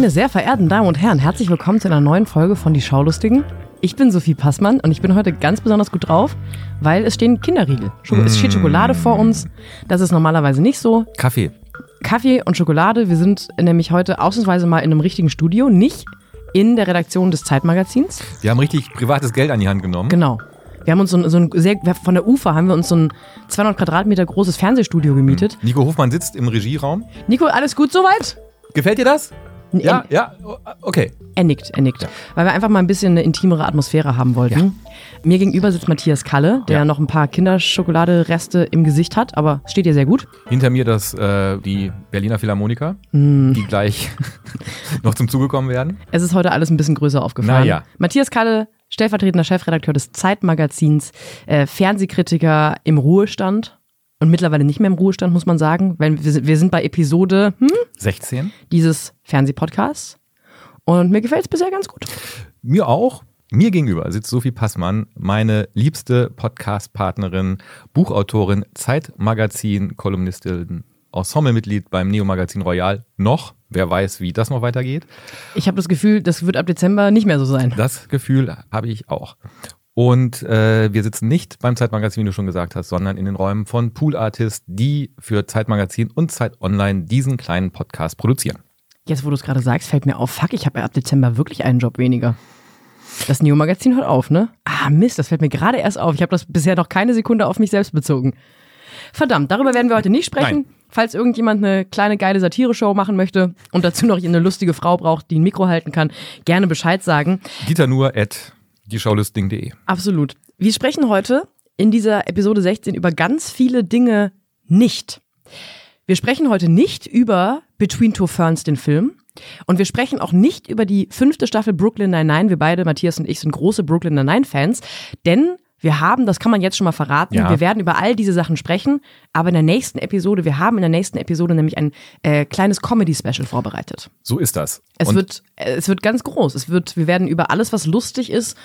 Meine sehr verehrten Damen und Herren, herzlich willkommen zu einer neuen Folge von Die Schaulustigen. Ich bin Sophie Passmann und ich bin heute ganz besonders gut drauf, weil es stehen Kinderriegel. Es steht Schokolade vor uns. Das ist normalerweise nicht so. Kaffee. Kaffee und Schokolade. Wir sind nämlich heute ausnahmsweise mal in einem richtigen Studio, nicht in der Redaktion des Zeitmagazins. Wir haben richtig privates Geld an die Hand genommen. Genau. Wir haben uns so ein, so ein sehr, von der UFA haben wir uns so ein 200 Quadratmeter großes Fernsehstudio gemietet. Nico Hofmann sitzt im Regieraum. Nico, alles gut soweit? Gefällt dir das? Ja, ja, okay. Er nickt, er nickt. Weil wir einfach mal ein bisschen eine intimere Atmosphäre haben wollten. Mir gegenüber sitzt Matthias Kalle, der Ja. noch ein paar Kinderschokoladereste im Gesicht hat, aber steht dir sehr gut. Hinter mir das, äh, die Berliner Philharmoniker, Mm. die gleich noch zum Zuge kommen werden. Es ist heute alles ein bisschen größer aufgefallen. Na ja. Matthias Kalle, stellvertretender Chefredakteur des Zeitmagazins, äh, Fernsehkritiker im Ruhestand. Und mittlerweile nicht mehr im Ruhestand, muss man sagen. Weil wir, sind- wir sind bei Episode hm, 16. dieses Fernsehpodcasts. Und mir gefällt es bisher ganz gut. Mir auch. Mir gegenüber sitzt Sophie Passmann, meine liebste Podcast-Partnerin, Buchautorin, Zeitmagazin, Kolumnistin, Ensemblemitglied beim Neo-Magazin Royal. Noch, wer weiß, wie das noch weitergeht. Ich habe das Gefühl, das wird ab Dezember nicht mehr so sein. Das Gefühl habe ich auch. Und äh, wir sitzen nicht beim Zeitmagazin, wie du schon gesagt hast, sondern in den Räumen von Pool Artists, die für Zeitmagazin und Zeit Online diesen kleinen Podcast produzieren. Jetzt, wo du es gerade sagst, fällt mir auf, fuck, ich habe ja ab Dezember wirklich einen Job weniger. Das Neo-Magazin hört auf, ne? Ah, Mist, das fällt mir gerade erst auf. Ich habe das bisher noch keine Sekunde auf mich selbst bezogen. Verdammt, darüber werden wir heute nicht sprechen. Nein. Falls irgendjemand eine kleine geile Satire-Show machen möchte und dazu noch eine lustige Frau braucht, die ein Mikro halten kann, gerne Bescheid sagen. Dieter nur at dieschaulistding.de. Absolut. Wir sprechen heute in dieser Episode 16 über ganz viele Dinge nicht. Wir sprechen heute nicht über Between Two Ferns, den Film. Und wir sprechen auch nicht über die fünfte Staffel Brooklyn Nine-Nine. Wir beide, Matthias und ich, sind große Brooklyn Nine-Nine-Fans. Denn wir haben, das kann man jetzt schon mal verraten, Ja. wir werden über all diese Sachen sprechen. Aber in der nächsten Episode, wir haben in der nächsten Episode nämlich ein äh, kleines Comedy-Special vorbereitet. So ist das. Es Und wird, äh, es wird ganz groß. Es wird, wir werden über alles, was lustig ist,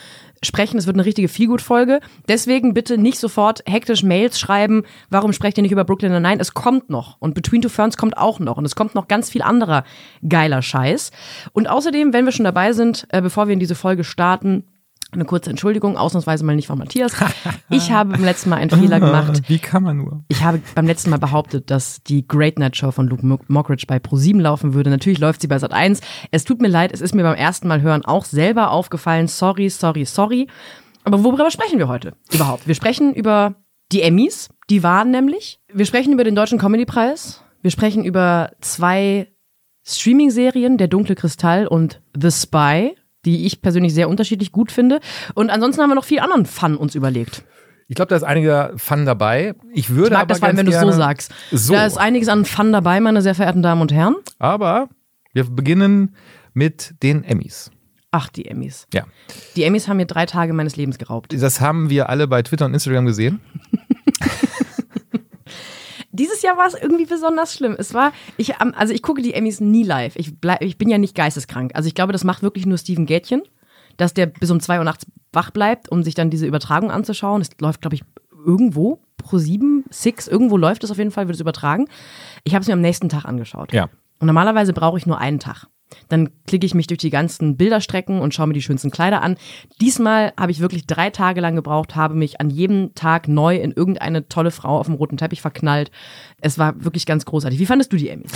sprechen. Es wird eine richtige Feelgood-Folge. Deswegen bitte nicht sofort hektisch Mails schreiben. Warum sprecht ihr nicht über Brooklyn Nine? Es kommt noch. Und Between Two Ferns kommt auch noch. Und es kommt noch ganz viel anderer geiler Scheiß. Und außerdem, wenn wir schon dabei sind, äh, bevor wir in diese Folge starten, eine kurze Entschuldigung, ausnahmsweise mal nicht von Matthias. Ich habe beim letzten Mal einen Fehler gemacht. wie kann man nur? Ich habe beim letzten Mal behauptet, dass die Great Night Show von Luke Mo- Mockridge bei Pro7 laufen würde. Natürlich läuft sie bei Sat1. Es tut mir leid, es ist mir beim ersten Mal hören auch selber aufgefallen. Sorry, sorry, sorry. Aber worüber sprechen wir heute überhaupt? Wir sprechen über die Emmys, die waren nämlich. Wir sprechen über den Deutschen Comedypreis. Wir sprechen über zwei Streaming-Serien, Der dunkle Kristall und The Spy, die ich persönlich sehr unterschiedlich gut finde. Und ansonsten haben wir noch viel anderen Fun uns überlegt. Ich glaube, da ist einiger Fun dabei. Ich würde Ich mag aber das vor allem, wenn du es so sagst. So. Da ist einiges an Fun dabei, meine sehr verehrten Damen und Herren. Aber wir beginnen mit den Emmys. Ach, die Emmys. Ja. Die Emmys haben mir drei Tage meines Lebens geraubt. Das haben wir alle bei Twitter und Instagram gesehen. Dieses Jahr war es irgendwie besonders schlimm. Es war, ich, also ich gucke die Emmys nie live. Ich, bleib, ich bin ja nicht geisteskrank. Also ich glaube, das macht wirklich nur Steven Gätchen, dass der bis um zwei Uhr nachts wach bleibt, um sich dann diese Übertragung anzuschauen. Es läuft, glaube ich, irgendwo, pro 7, Six, irgendwo läuft es auf jeden Fall, wird es übertragen. Ich habe es mir am nächsten Tag angeschaut. Ja. Und normalerweise brauche ich nur einen Tag. Dann klicke ich mich durch die ganzen Bilderstrecken und schaue mir die schönsten Kleider an. Diesmal habe ich wirklich drei Tage lang gebraucht, habe mich an jedem Tag neu in irgendeine tolle Frau auf dem roten Teppich verknallt. Es war wirklich ganz großartig. Wie fandest du die Emmys?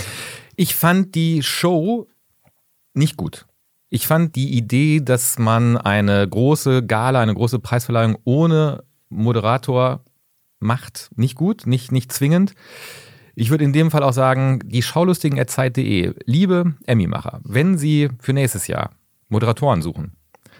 Ich fand die Show nicht gut. Ich fand die Idee, dass man eine große Gala, eine große Preisverleihung ohne Moderator macht, nicht gut, nicht, nicht zwingend. Ich würde in dem Fall auch sagen, die Schaulustigen Zeit.de, liebe Emmy-Macher, wenn Sie für nächstes Jahr Moderatoren suchen,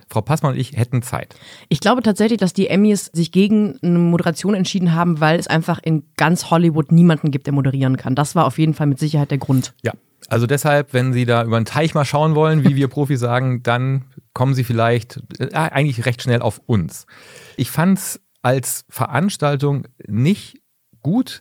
Frau Passmann und ich hätten Zeit. Ich glaube tatsächlich, dass die Emmys sich gegen eine Moderation entschieden haben, weil es einfach in ganz Hollywood niemanden gibt, der moderieren kann. Das war auf jeden Fall mit Sicherheit der Grund. Ja. Also deshalb, wenn Sie da über den Teich mal schauen wollen, wie wir Profis sagen, dann kommen Sie vielleicht äh, eigentlich recht schnell auf uns. Ich fand es als Veranstaltung nicht gut.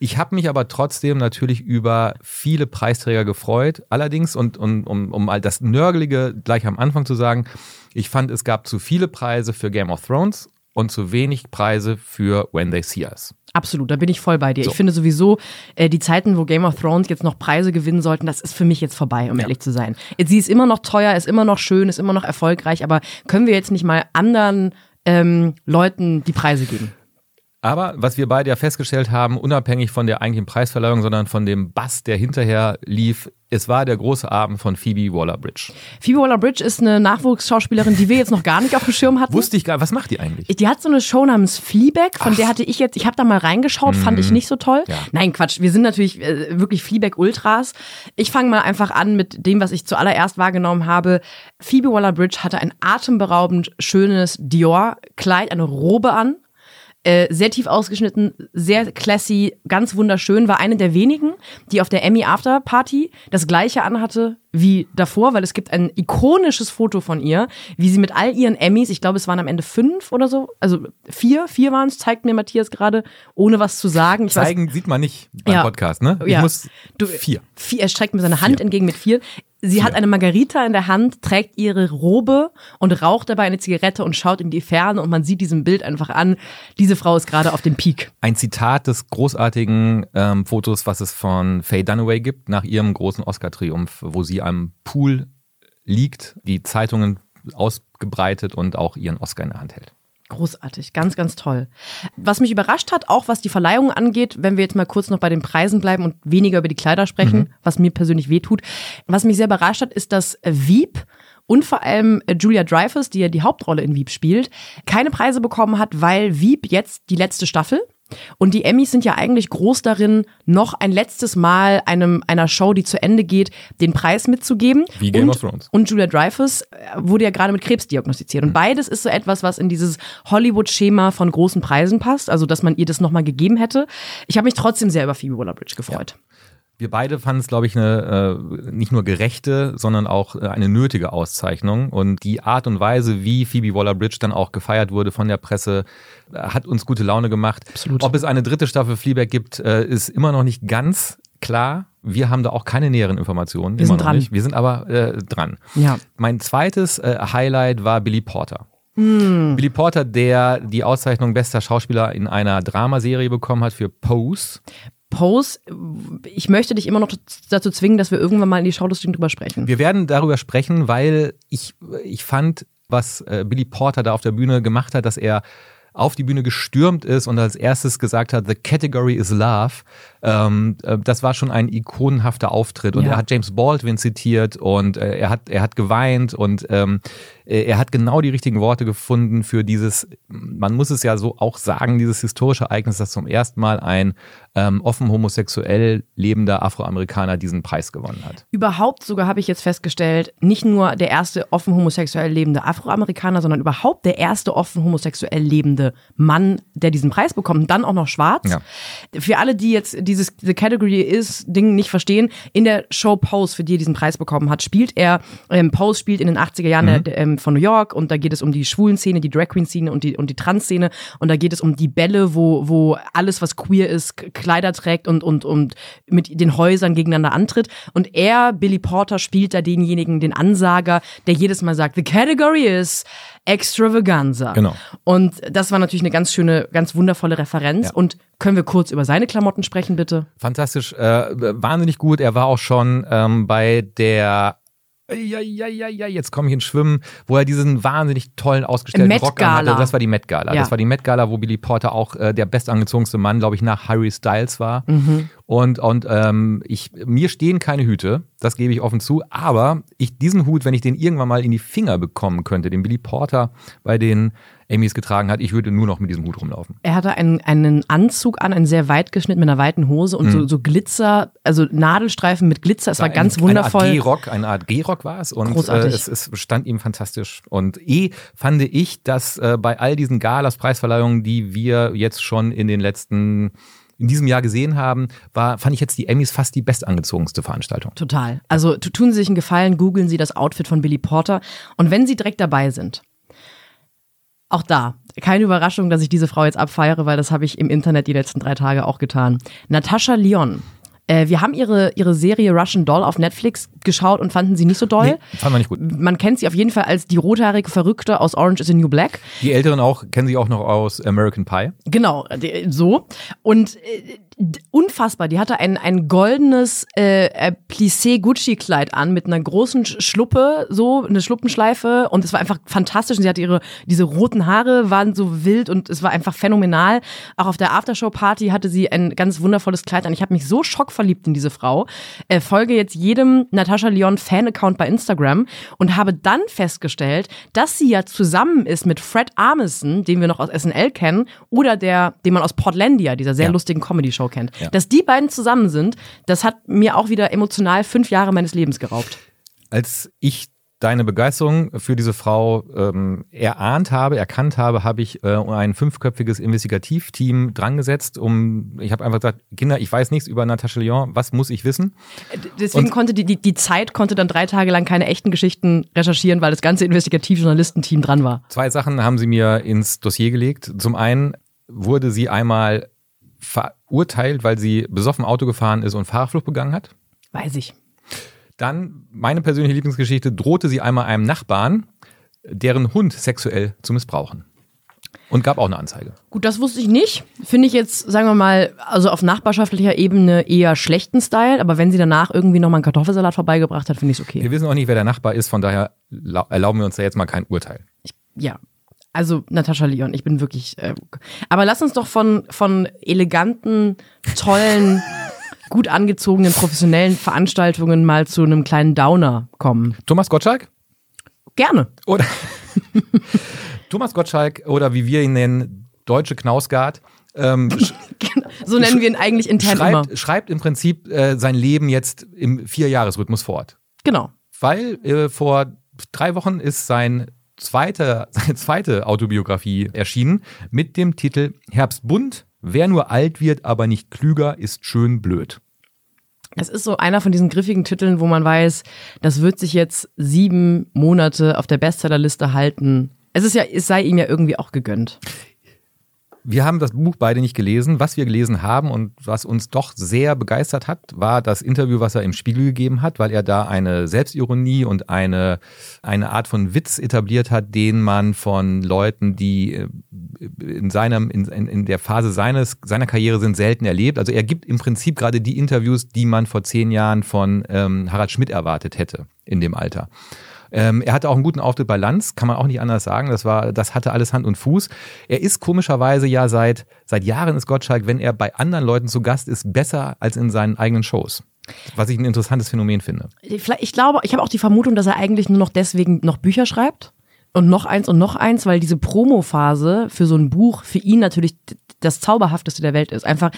Ich habe mich aber trotzdem natürlich über viele Preisträger gefreut. Allerdings, und, und um, um all das Nörgelige gleich am Anfang zu sagen, ich fand, es gab zu viele Preise für Game of Thrones und zu wenig Preise für When They See Us. Absolut, da bin ich voll bei dir. So. Ich finde sowieso, äh, die Zeiten, wo Game of Thrones jetzt noch Preise gewinnen sollten, das ist für mich jetzt vorbei, um Ja. ehrlich zu sein. Sie ist immer noch teuer, ist immer noch schön, ist immer noch erfolgreich, aber können wir jetzt nicht mal anderen ähm, Leuten die Preise geben? Aber was wir beide ja festgestellt haben, unabhängig von der eigentlichen Preisverleihung, sondern von dem Bass, der hinterher lief, es war der große Abend von Phoebe Waller-Bridge. Phoebe Waller-Bridge ist eine Nachwuchsschauspielerin, die wir jetzt noch gar nicht auf dem Schirm hatten. Wusste ich gar was macht die eigentlich? Die hat so eine Show namens Fleabag, von der hatte ich jetzt, ich habe da mal reingeschaut, fand ich nicht so toll. Ja. Nein, Quatsch, wir sind natürlich äh, wirklich Fleabag-Ultras. Ich fange mal einfach an mit dem, was ich zuallererst wahrgenommen habe. Phoebe Waller-Bridge hatte ein atemberaubend schönes Dior-Kleid, eine Robe an. Äh, sehr tief ausgeschnitten, sehr classy, ganz wunderschön, war eine der wenigen, die auf der Emmy After Party das gleiche anhatte wie davor, weil es gibt ein ikonisches Foto von ihr, wie sie mit all ihren Emmys, ich glaube, es waren am Ende fünf oder so, also vier, vier waren es, zeigt mir Matthias gerade, ohne was zu sagen. Ich weiß, Zeigen sieht man nicht beim Ja. Podcast, ne? Ich Ja. muss Du- vier. vier, er streckt mir seine Hand Vier. entgegen mit vier. Sie hat eine Margarita in der Hand, trägt ihre Robe und raucht dabei eine Zigarette und schaut in die Ferne und man sieht diesem Bild einfach an, diese Frau ist gerade auf dem Peak. Ein Zitat des großartigen ähm, Fotos, was es von Faye Dunaway gibt, nach ihrem großen Oscar-Triumph, wo sie am Pool liegt, die Zeitungen ausgebreitet und auch ihren Oscar in der Hand hält. Großartig, ganz, ganz toll. Was mich überrascht hat, auch was die Verleihung angeht, wenn wir jetzt mal kurz noch bei den Preisen bleiben und weniger über die Kleider sprechen, was mir persönlich wehtut. Was mich sehr überrascht hat, ist, dass äh, Wieb und vor allem äh, Julia Dreyfus, die ja die Hauptrolle in Wieb spielt, keine Preise bekommen hat, weil Wieb jetzt die letzte Staffel und die Emmys sind ja eigentlich groß darin, noch ein letztes Mal einem, einer Show, die zu Ende geht, den Preis mitzugeben. Wie Game und, of Thrones. Und Julia Dreyfus äh, wurde ja gerade mit Krebs diagnostiziert. Und beides ist so etwas, was in dieses Hollywood-Schema von großen Preisen passt, also dass man ihr das nochmal gegeben hätte. Ich habe mich trotzdem sehr über Phoebe Waller-Bridge gefreut. Wir beide fanden es, glaube ich, eine äh, nicht nur gerechte, sondern auch äh, eine nötige Auszeichnung. Und die Art und Weise, wie Phoebe Waller-Bridge dann auch gefeiert wurde von der Presse, äh, hat uns gute Laune gemacht. Absolut. Ob es eine dritte Staffel Fleabag gibt, äh, ist immer noch nicht ganz klar. Wir haben da auch keine näheren Informationen. Wir sind dran. Nicht. Wir sind aber äh, dran. Ja. Mein zweites äh, Highlight war Billy Porter. Hm. Billy Porter, der die Auszeichnung bester Schauspieler in einer Dramaserie bekommen hat für Pose. Pose, ich möchte dich immer noch dazu zwingen, dass wir irgendwann mal in die Schaulustung drüber sprechen. Wir werden darüber sprechen, weil ich, ich fand, was äh, Billy Porter da auf der Bühne gemacht hat, dass er auf die Bühne gestürmt ist und als erstes gesagt hat, the category is love. Ähm, äh, das war schon ein ikonenhafter Auftritt und Ja. er hat James Baldwin zitiert und äh, er hat er hat geweint und ähm, äh, er hat genau die richtigen Worte gefunden für dieses, man muss es ja so auch sagen, dieses historische Ereignis, dass zum ersten Mal ein ähm, offen homosexuell lebender Afroamerikaner diesen Preis gewonnen hat. Überhaupt sogar habe ich jetzt festgestellt, nicht nur der erste offen homosexuell lebende Afroamerikaner, sondern überhaupt der erste offen homosexuell lebende Mann, der diesen Preis bekommt, und dann auch noch schwarz. Ja. Für alle, die jetzt dieses The Category is Ding nicht verstehen, in der Show Pose, für die er diesen Preis bekommen hat, spielt er, ähm, Pose spielt in den 80er Jahren der, ähm, von New York und da geht es um die schwulen Szene, die Drag Queen Szene und die, und die Trans-Szene und da geht es um die Bälle, wo, wo alles, was queer ist, Kleider trägt und, und, und mit den Häusern gegeneinander antritt. Und er, Billy Porter, spielt da denjenigen, den Ansager, der jedes Mal sagt, the category is extravaganza. Genau. Und das war natürlich eine ganz schöne, ganz wundervolle Referenz. Ja. Und können wir kurz über seine Klamotten sprechen, bitte? Fantastisch, äh, wahnsinnig gut. Er war auch schon ähm, bei der ja, ja, ja, ja, jetzt komme ich ins Schwimmen, wo er diesen wahnsinnig tollen ausgestellten Rock anhatte. Das war die Met Gala. Ja. Das war die Met Gala, wo Billy Porter auch äh, der bestangezogenste Mann, glaube ich, nach Harry Styles war. Mhm. Und, und ähm, ich, mir stehen keine Hüte, das gebe ich offen zu, aber ich diesen Hut, wenn ich den irgendwann mal in die Finger bekommen könnte, den Billy Porter bei den Emmys getragen hat, ich würde nur noch mit diesem Hut rumlaufen. Er hatte einen, einen Anzug an, einen sehr weit geschnitten mit einer weiten Hose und so, so Glitzer, also Nadelstreifen mit Glitzer. Es war, ganz ein, wundervoll. Eine Art G-Rock, eine Art G-Rock war es und äh, es, es stand ihm fantastisch. Und eh fand ich, dass äh, bei all diesen Galas, Preisverleihungen, die wir jetzt schon in den letzten in diesem Jahr gesehen haben, war, fand ich jetzt die Emmys fast die bestangezogenste Veranstaltung. Total. Also tu- tun Sie sich einen Gefallen, googeln Sie das Outfit von Billy Porter. Und wenn Sie direkt dabei sind, auch da, keine Überraschung, dass ich diese Frau jetzt abfeiere, weil das habe ich im Internet die letzten drei Tage auch getan. Natascha Lyon Äh, wir haben ihre, ihre Serie Russian Doll auf Netflix geschaut und fanden sie nicht so doll. Nee, fanden wir nicht gut. Man kennt sie auf jeden Fall als die rothaarige Verrückte aus Orange is the New Black. Die Älteren auch, kennen sie auch noch aus American Pie. Genau, so. Und äh, unfassbar, die hatte ein, ein goldenes äh, Plissé-Gucci-Kleid an mit einer großen Sch- Schluppe, so eine Schluppenschleife. Und es war einfach fantastisch. Und sie hatte ihre, diese roten Haare waren so wild und es war einfach phänomenal. Auch auf der Aftershow-Party hatte sie ein ganz wundervolles Kleid an. Ich habe mich so schockverliebt in diese Frau. Äh, folge jetzt jedem Natascha Leon Fan-Account bei Instagram und habe dann festgestellt, dass sie ja zusammen ist mit Fred Armisen, den wir noch aus SNL kennen, oder der, den man aus Portlandia, dieser sehr Ja. lustigen Comedy-Show kennt. Ja. Dass die beiden zusammen sind, das hat mir auch wieder emotional fünf Jahre meines Lebens geraubt. Als ich deine Begeisterung für diese Frau ähm, erahnt habe, erkannt habe, habe ich äh, ein fünfköpfiges Investigativteam drangesetzt, um, ich habe einfach gesagt, Kinder, ich weiß nichts über Natascha Lyon, was muss ich wissen? Deswegen Und- konnte die, die, die Zeit konnte dann drei Tage lang keine echten Geschichten recherchieren, weil das ganze Investigativjournalistenteam dran war. Zwei Sachen haben sie mir ins Dossier gelegt. Zum einen wurde sie einmal verurteilt, weil sie besoffen Auto gefahren ist und Fahrerflucht begangen hat. Weiß ich. Dann, meine persönliche Lieblingsgeschichte, drohte sie einmal einem Nachbarn, deren Hund sexuell zu missbrauchen. Und gab auch eine Anzeige. Gut, das wusste ich nicht. Finde ich jetzt, sagen wir mal, also auf nachbarschaftlicher Ebene eher schlechten Style, aber wenn sie danach irgendwie nochmal einen Kartoffelsalat vorbeigebracht hat, finde ich es okay. Wir wissen auch nicht, wer der Nachbar ist, von daher lau- erlauben wir uns da jetzt mal kein Urteil. Ja. Also Natascha Leon, ich bin wirklich. Äh, aber lass uns doch von, von eleganten, tollen, gut angezogenen, professionellen Veranstaltungen mal zu einem kleinen Downer kommen. Thomas Gottschalk? Gerne. Oder Thomas Gottschalk oder wie wir ihn nennen, Deutsche Knausgard, ähm, sch So nennen wir ihn eigentlich intern immer. schreibt, schreibt im Prinzip äh, sein Leben jetzt im Vierjahresrhythmus fort. Genau. Weil äh, vor drei Wochen ist sein zweite, seine zweite Autobiografie erschienen mit dem Titel Herbstbunt. Wer nur alt wird, aber nicht klüger, ist schön blöd. Es ist so einer von diesen griffigen Titeln, wo man weiß, das wird sich jetzt sieben Monate auf der Bestsellerliste halten. Es ist ja, es sei ihm ja irgendwie auch gegönnt. Wir haben das Buch beide nicht gelesen. Was wir gelesen haben und was uns doch sehr begeistert hat, war das Interview, was er im Spiegel gegeben hat, weil er da eine Selbstironie und eine, eine Art von Witz etabliert hat, den man von Leuten, die äh, in, seinem, in, in, der Phase seines, seiner Karriere sind, selten erlebt. Also er gibt im Prinzip gerade die Interviews, die man vor zehn Jahren von ähm, Harald Schmidt erwartet hätte in dem Alter. Ähm, er hatte auch einen guten Auftritt bei Lanz, kann man auch nicht anders sagen. Das war, das hatte alles Hand und Fuß. Er ist komischerweise ja seit, seit Jahren ist Gottschalk, wenn er bei anderen Leuten zu Gast ist, besser als in seinen eigenen Shows. Was ich ein interessantes Phänomen finde. Ich glaube, ich habe auch die Vermutung, dass er eigentlich nur noch deswegen noch Bücher schreibt. Und noch eins und noch eins, weil diese Promo-Phase für so ein Buch für ihn natürlich das Zauberhafteste der Welt ist. Einfach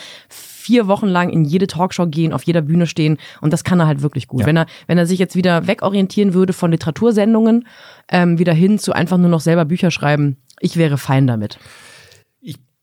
vier Wochen lang in jede Talkshow gehen, auf jeder Bühne stehen und das kann er halt wirklich gut. Ja. Wenn er, wenn er sich jetzt wieder wegorientieren würde von Literatursendungen, ähm, wieder hin zu einfach nur noch selber Bücher schreiben, ich wäre fein damit.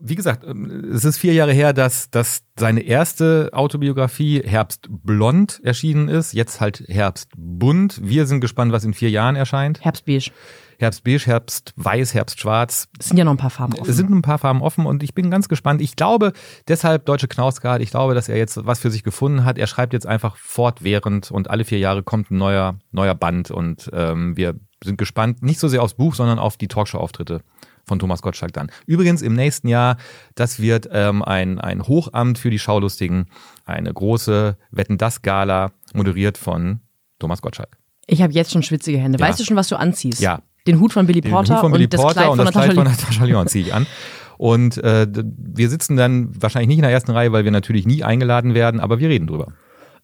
Wie gesagt, ähm, es ist vier Jahre her, dass, dass seine erste Autobiografie Herbst Blond erschienen ist. Jetzt halt Herbst Bunt. Wir sind gespannt, was in vier Jahren erscheint. Herbstbeige. Herbst Beige, Herbst Weiß, Herbst Schwarz. Es sind ja noch ein paar Farben offen. Es sind ein paar Farben offen und ich bin ganz gespannt. Ich glaube, deshalb Deutsche Knausgard, ich glaube, dass er jetzt was für sich gefunden hat. Er schreibt jetzt einfach fortwährend und alle vier Jahre kommt ein neuer, neuer Band und ähm, wir sind gespannt, nicht so sehr aufs Buch, sondern auf die Talkshow-Auftritte von Thomas Gottschalk dann. Übrigens im nächsten Jahr, das wird ähm, ein, ein Hochamt für die Schaulustigen, eine große Wetten-Das-Gala, moderiert von Thomas Gottschalk. Ich habe jetzt schon schwitzige Hände. Ja. Weißt du schon, was du anziehst? Ja. Den Hut von Billy Den Porter Hut von Billy und das Porter Kleid und von das Kleid von. Natascha Leon ziehe ich an. Und äh, wir sitzen dann wahrscheinlich nicht in der ersten Reihe, weil wir natürlich nie eingeladen werden, aber wir reden drüber.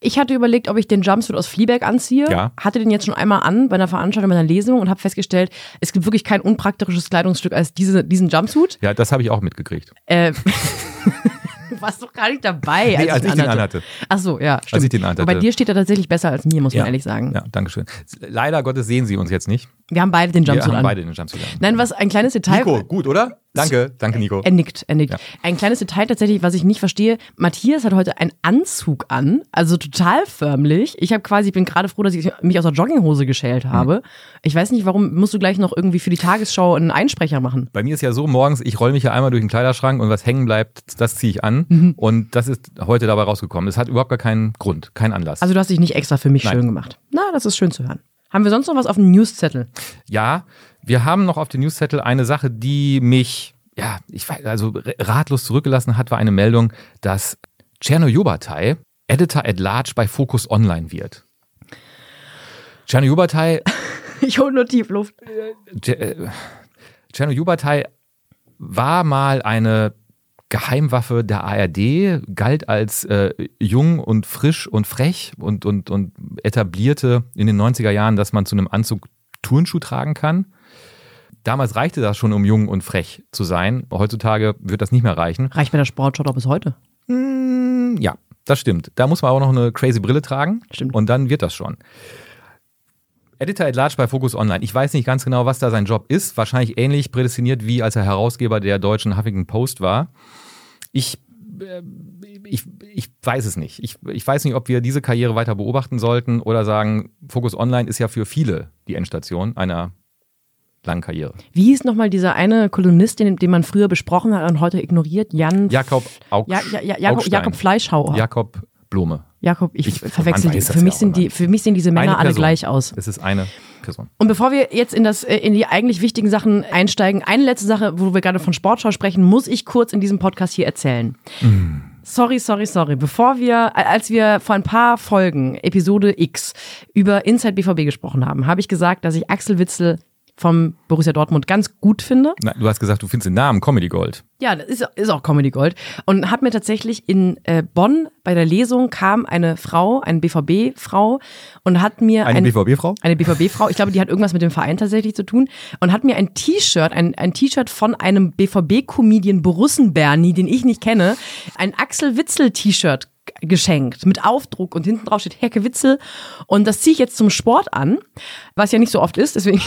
Ich hatte überlegt, ob ich den Jumpsuit aus Fleabag anziehe. Ja. Hatte den jetzt schon einmal an bei einer Veranstaltung, bei einer Lesung und habe festgestellt, es gibt wirklich kein unpraktisches Kleidungsstück als diese, diesen Jumpsuit. Ja, das habe ich auch mitgekriegt. Äh, du warst doch gar nicht dabei, Nee, als ihn ich den anhatte. Ach so, ja, stimmt. ich den anhatte. Aber bei dir steht er tatsächlich besser als mir, muss man ehrlich sagen. Ja, danke schön. Leider Gottes sehen Sie uns jetzt nicht. Wir haben beide den Wir Jumpsuit haben an. beide den Jumpsuit an. Nein, was ein kleines Detail. Nico, gut, oder? Danke, danke Nico. Er nickt, er nickt. Ein kleines Detail tatsächlich, was ich nicht verstehe. Matthias hat heute einen Anzug an, also total förmlich. Ich habe quasi, ich bin gerade froh, dass ich mich aus der Jogginghose geschält habe. Ich weiß nicht, warum musst du gleich noch irgendwie für die Tagesschau einen Einsprecher machen? Bei mir ist ja so morgens, ich roll mich ja einmal durch den Kleiderschrank und was hängen bleibt, das ziehe ich an. Und das ist heute dabei rausgekommen. Es hat überhaupt gar keinen Grund, keinen Anlass. Also du hast dich nicht extra für mich Nein. schön gemacht. Na, das ist schön zu hören. Haben wir sonst noch was auf dem Newszettel? Ja, wir haben noch auf dem Newszettel eine Sache, die mich, ja, ich weiß, also ratlos zurückgelassen hat, war eine Meldung, dass Czerno Jobatai Editor at Large bei Focus Online wird. Czerno Jobatai Ich hole nur Tiefluft. Czerno Jubatai war mal eine Geheimwaffe der ARD, galt als äh, jung und frisch und frech und, und, und etablierte in den 90er Jahren, dass man zu einem Anzug Turnschuh tragen kann. Damals reichte das schon, um jung und frech zu sein. Heutzutage wird das nicht mehr reichen. Reicht mir der Sportshot auch bis heute? Hm, ja, das stimmt. Da muss man auch noch eine crazy Brille tragen. Stimmt. Und dann wird das schon. Editor at Large bei Focus Online. Ich weiß nicht ganz genau, was da sein Job ist. Wahrscheinlich ähnlich prädestiniert, wie als er Herausgeber der deutschen Huffington Post war. Ich, äh, ich, ich weiß es nicht. Ich, ich weiß nicht, ob wir diese Karriere weiter beobachten sollten oder sagen, Focus Online ist ja für viele die Endstation einer langen Karriere. Wie hieß nochmal dieser eine Kolumnist, den, den man früher besprochen hat und heute ignoriert? Jan. Jakob Augst ja, ja, ja, Jakob, Augstein. Jakob Fleischhauer. Jakob Blome. Jakob, ich, Ich- verwechsel die. Für mich, sind die, für mich sind diese Männer alle gleich aus. Es ist eine Person. Und bevor wir jetzt in, das, äh, in die eigentlich wichtigen Sachen einsteigen, eine letzte Sache, wo wir gerade von Sportschau sprechen, muss ich kurz in diesem Podcast hier erzählen. Sorry, sorry, sorry. Bevor wir, als wir vor ein paar Folgen, Episode X, über Inside BVB gesprochen haben, habe ich gesagt, dass ich Axel Witzel vom Borussia Dortmund ganz gut finde. Na, du hast gesagt, du findest den Namen Comedy Gold. Ja, das ist, ist auch Comedy Gold. Und hat mir tatsächlich in äh, Bonn bei der Lesung kam eine Frau, eine BVB-Frau und hat mir Eine ein, BVB-Frau? eine BVB-Frau, ich glaube, die hat irgendwas mit dem Verein tatsächlich zu tun und hat mir ein T-Shirt, ein, ein T-Shirt von einem BVB-Comedian Borussen Bernie, den ich nicht kenne, ein Axel Witzel-T-Shirt geschenkt mit Aufdruck und hinten drauf steht Herke Witzel und das ziehe ich jetzt zum Sport an, was ja nicht so oft ist, deswegen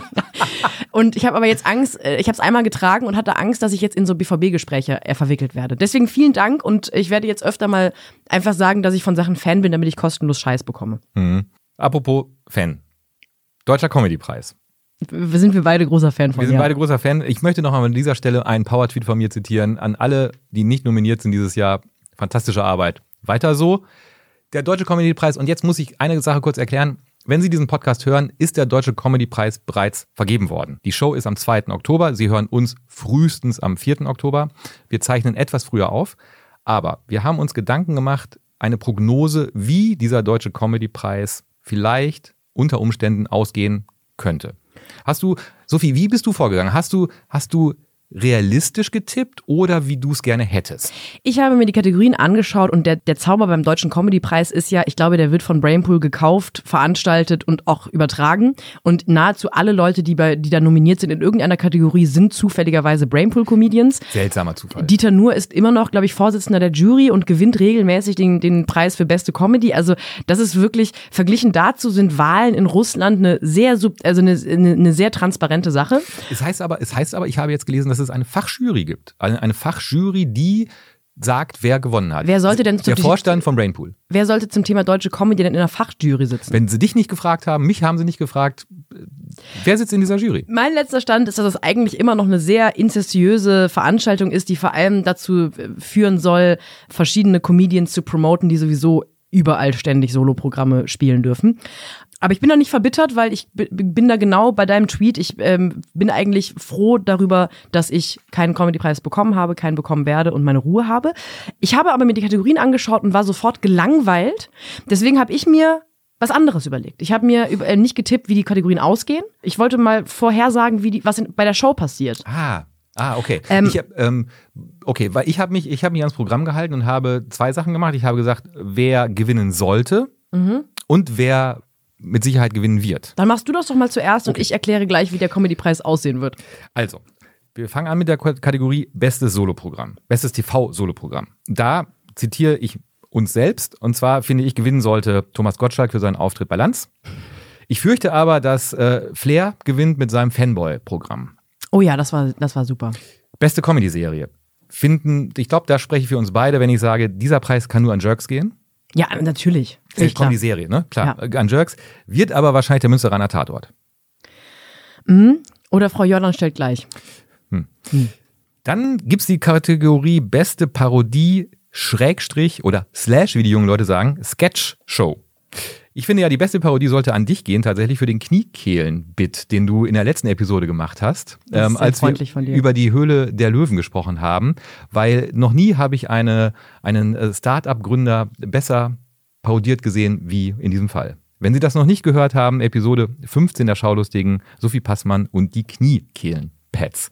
und ich habe aber jetzt Angst, äh, ich habe es einmal getragen und hatte Angst, dass ich jetzt in so BVB-Gespräche äh, verwickelt werde. Deswegen vielen Dank und ich werde jetzt öfter mal einfach sagen, dass ich von Sachen Fan bin, damit ich kostenlos Scheiß bekomme. Apropos Fan. Deutscher Comedy-Preis. Wir sind wir beide großer Fan von Wir sind ja. beide großer Fan. Ich möchte noch einmal an dieser Stelle einen Power-Tweet von mir zitieren an alle, die nicht nominiert sind dieses Jahr. Fantastische Arbeit. Weiter so. Der Deutsche Comedy-Preis, und jetzt muss ich eine Sache kurz erklären. Wenn Sie diesen Podcast hören, ist der Deutsche Comedy-Preis bereits vergeben worden. Die Show ist am 2. Oktober. Sie hören uns frühestens am 4. Oktober. Wir zeichnen etwas früher auf. Aber wir haben uns Gedanken gemacht, eine Prognose, wie dieser Deutsche Comedy-Preis vielleicht unter Umständen ausgehen könnte. Hast du, Sophie, wie bist du vorgegangen? Hast du, hast du realistisch getippt oder wie du es gerne hättest? Ich habe mir die Kategorien angeschaut und der, der Zauber beim Deutschen Comedy-Preis ist ja, ich glaube, der wird von Brainpool gekauft, veranstaltet und auch übertragen. Und nahezu alle Leute, die, bei, die da nominiert sind in irgendeiner Kategorie, sind zufälligerweise Brainpool-Comedians. Seltsamer Zufall. Dieter Nuhr ist immer noch, glaube ich, Vorsitzender der Jury und gewinnt regelmäßig den, den Preis für beste Comedy. Also das ist wirklich, verglichen dazu sind Wahlen in Russland eine sehr, sub, also eine, eine, eine sehr transparente Sache. es heißt aber, es heißt aber, ich habe jetzt gelesen, dass es eine Fachjury gibt. Eine, eine Fachjury, die sagt, wer gewonnen hat. Wer sollte denn zu Der Vorstand von Brainpool. Wer sollte zum Thema deutsche Comedy denn in einer Fachjury sitzen? Wenn sie dich nicht gefragt haben, mich haben sie nicht gefragt, wer sitzt in dieser Jury? Mein letzter Stand ist, dass es eigentlich immer noch eine sehr inzestiöse Veranstaltung ist, die vor allem dazu äh, führen soll, verschiedene Comedians zu promoten, die sowieso überall ständig Soloprogramme spielen dürfen. Aber ich bin da nicht verbittert, weil ich bi- bin da genau bei deinem Tweet. Ich ähm, bin eigentlich froh darüber, dass ich keinen Comedy-Preis bekommen habe, keinen bekommen werde und meine Ruhe habe. Ich habe aber mir die Kategorien angeschaut und war sofort gelangweilt. Deswegen habe ich mir was anderes überlegt. Ich habe mir über, äh, nicht getippt, wie die Kategorien ausgehen. Ich wollte mal vorhersagen, wie die, was in, bei der Show passiert. Ah, ah, okay. Ähm, ich hab, ähm, okay, weil ich habe mich, ich habe mich ans Programm gehalten und habe zwei Sachen gemacht. Ich habe gesagt, wer gewinnen sollte Mhm. und wer mit Sicherheit gewinnen wird. Dann machst du das doch mal zuerst und ich erkläre gleich, wie der Comedy-Preis aussehen wird. Also, wir fangen an mit der Kategorie Bestes Soloprogramm, Bestes TV-Soloprogramm. Da zitiere ich uns selbst und zwar finde ich, gewinnen sollte Thomas Gottschalk für seinen Auftritt bei Lanz. Ich fürchte aber, dass äh, Flair gewinnt mit seinem Fanboy-Programm. Oh ja, das war, das war super. Beste Comedy-Serie. Finden, ich glaube, da spreche ich für uns beide, wenn ich sage, dieser Preis kann nur an Jerks gehen. Ja, natürlich. Äh, Völlig klar. Comedy-Serie, ne? Klar, Ja. äh, an Jerks. Wird aber wahrscheinlich der Münsteraner Tatort. Oder Frau Jordan stellt gleich. Dann gibt's die Kategorie Beste Parodie, Schrägstrich oder Slash, wie die jungen Leute sagen, Sketch Show. Ich finde ja, die beste Parodie sollte an dich gehen, tatsächlich für den Kniekehlen-Bit, den du in der letzten Episode gemacht hast, ähm, als wir über die Höhle der Löwen gesprochen haben, weil noch nie habe ich eine, einen äh, Start-up-Gründer besser parodiert gesehen wie in diesem Fall. Wenn Sie das noch nicht gehört haben, Episode 15 der Schaulustigen, Sophie Passmann und die Kniekehlen-Pads.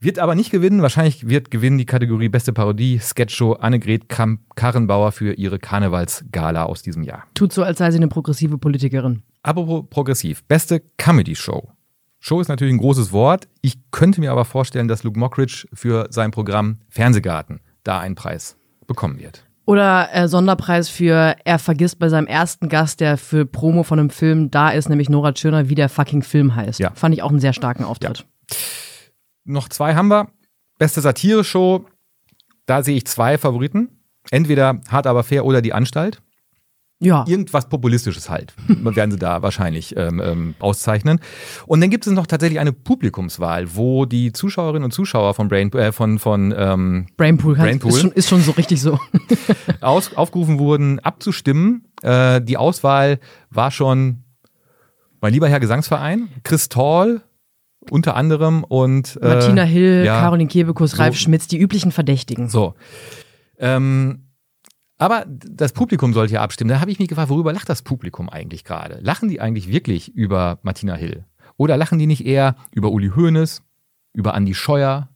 Wird aber nicht gewinnen. Wahrscheinlich wird gewinnen die Kategorie Beste Parodie Sketchshow Annegret Kramp-Karrenbauer für ihre Karnevalsgala aus diesem Jahr. Tut so, als sei sie eine progressive Politikerin. Apropos progressiv. Beste Comedy Show. Show ist natürlich ein großes Wort. Ich könnte mir aber vorstellen, dass Luke Mockridge für sein Programm Fernsehgarten da einen Preis bekommen wird. Oder äh, Sonderpreis für er vergisst bei seinem ersten Gast, der für Promo von einem Film da ist, nämlich Nora Tschirner, wie der fucking Film heißt. Ja. Fand ich auch einen sehr starken Auftritt. Noch zwei haben wir. Beste Satire-Show. Da sehe ich zwei Favoriten. Entweder Hart aber fair oder die Anstalt. Ja. Irgendwas Populistisches halt, werden sie da wahrscheinlich ähm, ähm, auszeichnen. Und dann gibt es noch tatsächlich eine Publikumswahl, wo die Zuschauerinnen und Zuschauer von Brain, äh, von, von ähm, Brainpool, Brainpool. Ist, schon, ist schon so richtig so. aus, aufgerufen wurden, abzustimmen. Äh, die Auswahl war schon mein lieber Herr Gesangsverein, Chris Tall unter anderem und äh, Martina Hill, ja. Caroline Kebekus, So. Ralf Schmitz, die üblichen Verdächtigen. So. Ähm, aber das Publikum sollte ja abstimmen. Da habe ich mich gefragt, worüber lacht das Publikum eigentlich gerade? Lachen die eigentlich wirklich über Martina Hill? Oder lachen die nicht eher über Uli Hoeneß, über Andi Scheuer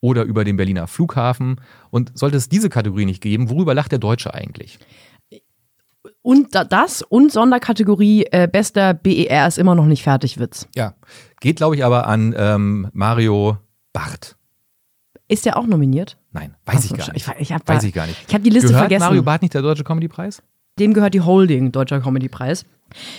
oder über den Berliner Flughafen? Und sollte es diese Kategorie nicht geben, worüber lacht der Deutsche eigentlich? Und da, das und Sonderkategorie äh, bester BER ist immer noch nicht fertig, Witz. Ja. Geht, glaube ich, aber an ähm, Mario Barth. Ist der auch nominiert? Nein, weiß ich Ach so, gar nicht. Ich, ich hab weiß da- ich gar nicht. Ich habe die Liste Gehört vergessen. Mario Barth nicht der Deutsche Comedy-Preis? Dem gehört die Holding, Deutscher Comedy-Preis.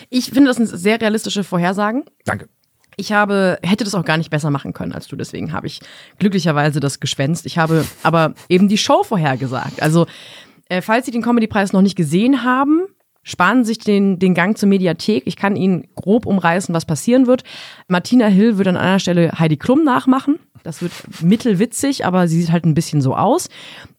Ich finde, das sind sehr realistische Vorhersagen. Danke. Ich habe, hätte das auch gar nicht besser machen können als du, deswegen habe ich glücklicherweise das geschwänzt. Ich habe aber eben die Show vorhergesagt. Also, äh, falls Sie den Comedy-Preis noch nicht gesehen haben, sparen sich den, den Gang zur Mediathek. Ich kann Ihnen grob umreißen, was passieren wird. Martina Hill wird an einer Stelle Heidi Klum nachmachen. Das wird mittelwitzig, aber sie sieht halt ein bisschen so aus.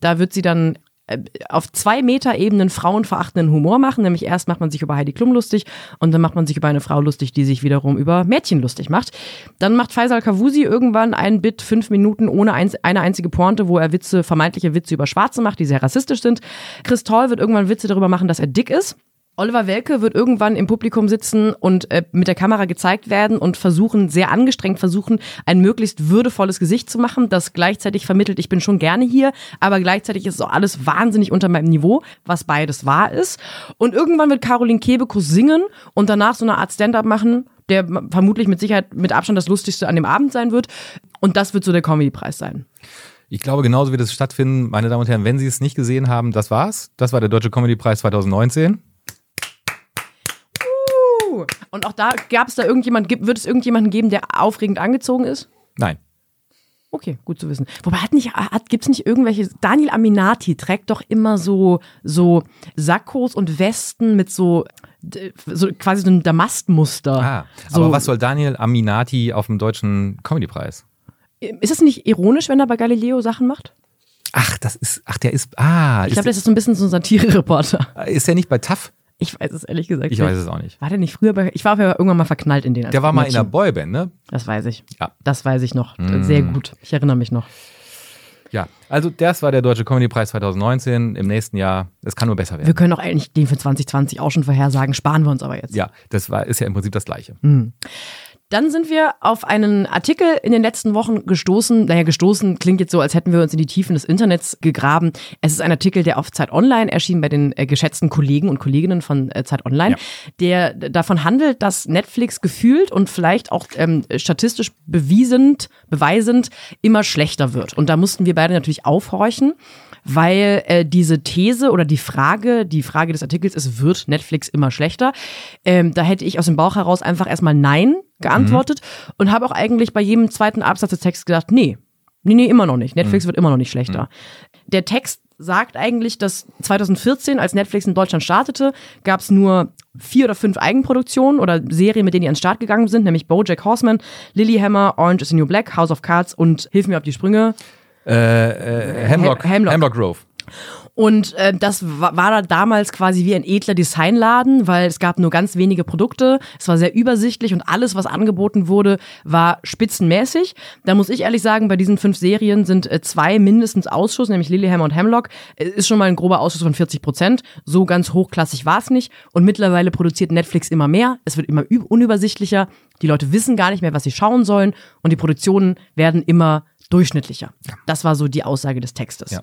Da wird sie dann äh, auf zwei Meter Ebenen frauenverachtenden Humor machen. Nämlich erst macht man sich über Heidi Klum lustig und dann macht man sich über eine Frau lustig, die sich wiederum über Mädchen lustig macht. Dann macht Faisal Kavusi irgendwann ein Bit, fünf Minuten ohne eins, eine einzige Pointe, wo er Witze, vermeintliche Witze über Schwarze macht, die sehr rassistisch sind. Chris Toll wird irgendwann Witze darüber machen, dass er dick ist. Oliver Welke wird irgendwann im Publikum sitzen und äh, mit der Kamera gezeigt werden und versuchen, sehr angestrengt versuchen, ein möglichst würdevolles Gesicht zu machen, das gleichzeitig vermittelt, ich bin schon gerne hier, aber gleichzeitig ist auch alles wahnsinnig unter meinem Niveau, was beides wahr ist. Und irgendwann wird Caroline Kebekus singen und danach so eine Art Stand-up machen, der vermutlich mit Sicherheit mit Abstand das lustigste an dem Abend sein wird. Und das wird so der Comedy-Preis sein. Ich glaube, genauso wird es stattfinden. Meine Damen und Herren, wenn Sie es nicht gesehen haben, das war's. Das war der Deutsche Comedy-Preis 2019. Und auch da gab es da irgendjemand, wird es irgendjemanden geben, der aufregend angezogen ist? Nein. Okay, gut zu wissen. Wobei hat nicht, hat, gibt's nicht irgendwelche, Daniel Aminati trägt doch immer so, so Sakkos und Westen mit so, so quasi so ein Damastmuster. Ah, so, aber was soll Daniel Aminati auf dem Deutschen Comedy-Preis? Ist es nicht ironisch, wenn er bei Galileo Sachen macht? Ach, das ist, ach, der ist, ah, Ich glaube, das ist so ein bisschen so ein Satire-Reporter. ist der nicht bei TAF? Ich weiß es ehrlich gesagt Ich nicht. weiß es auch nicht. War der nicht früher bei, ich war aber irgendwann mal verknallt in den. Der war mal in einer Boyband, ne? Das weiß ich. Ja. Das weiß ich noch. Sehr gut. Ich erinnere mich noch. Ja, also das war der Deutsche Comedy-Preis 2019 im nächsten Jahr. Es kann nur besser Wir werden. können auch eigentlich den für 2020 auch schon vorhersagen, sparen wir uns aber jetzt. Ja, das war, ist ja im Prinzip das Gleiche. Dann sind wir auf einen Artikel in den letzten Wochen gestoßen. Naja, gestoßen klingt jetzt so, als hätten wir uns in die Tiefen des Internets gegraben. Es ist ein Artikel, der auf Zeit Online erschien bei den äh, geschätzten Kollegen und Kolleginnen von äh, Zeit Online, der davon handelt, dass Netflix gefühlt und vielleicht auch ähm, statistisch bewiesend, beweisend immer schlechter wird. Und da mussten wir beide natürlich aufhorchen. Weil äh, diese These oder die Frage, die Frage des Artikels ist, wird Netflix immer schlechter? Ähm, da hätte ich aus dem Bauch heraus einfach erstmal Nein geantwortet mhm. und habe auch eigentlich bei jedem zweiten Absatz des Textes gedacht, nee, nee, nee, immer noch nicht. Netflix mhm. wird immer noch nicht schlechter. Mhm. Der Text sagt eigentlich, dass 2014, als Netflix in Deutschland startete, gab es nur vier oder fünf Eigenproduktionen oder Serien, mit denen die an den Start gegangen sind, nämlich BoJack Horseman, Lilyhammer, Orange is the New Black, House of Cards und Hilf mir auf die Sprünge. Äh, äh, Hemlock, Hemlock. Hemlock Grove. Und äh, das war, war da damals quasi wie ein edler Designladen, weil es gab nur ganz wenige Produkte. Es war sehr übersichtlich und alles, was angeboten wurde, war spitzenmäßig. Da muss ich ehrlich sagen, bei diesen fünf Serien sind äh, zwei mindestens Ausschuss, nämlich Lilyhammer und Hemlock. Äh, ist schon mal ein grober Ausschuss von 40 Prozent. So ganz hochklassig war es nicht. Und mittlerweile produziert Netflix immer mehr. Es wird immer unübersichtlicher. Die Leute wissen gar nicht mehr, was sie schauen sollen. Und die Produktionen werden immer durchschnittlicher. Das war so die Aussage des Textes. Ja.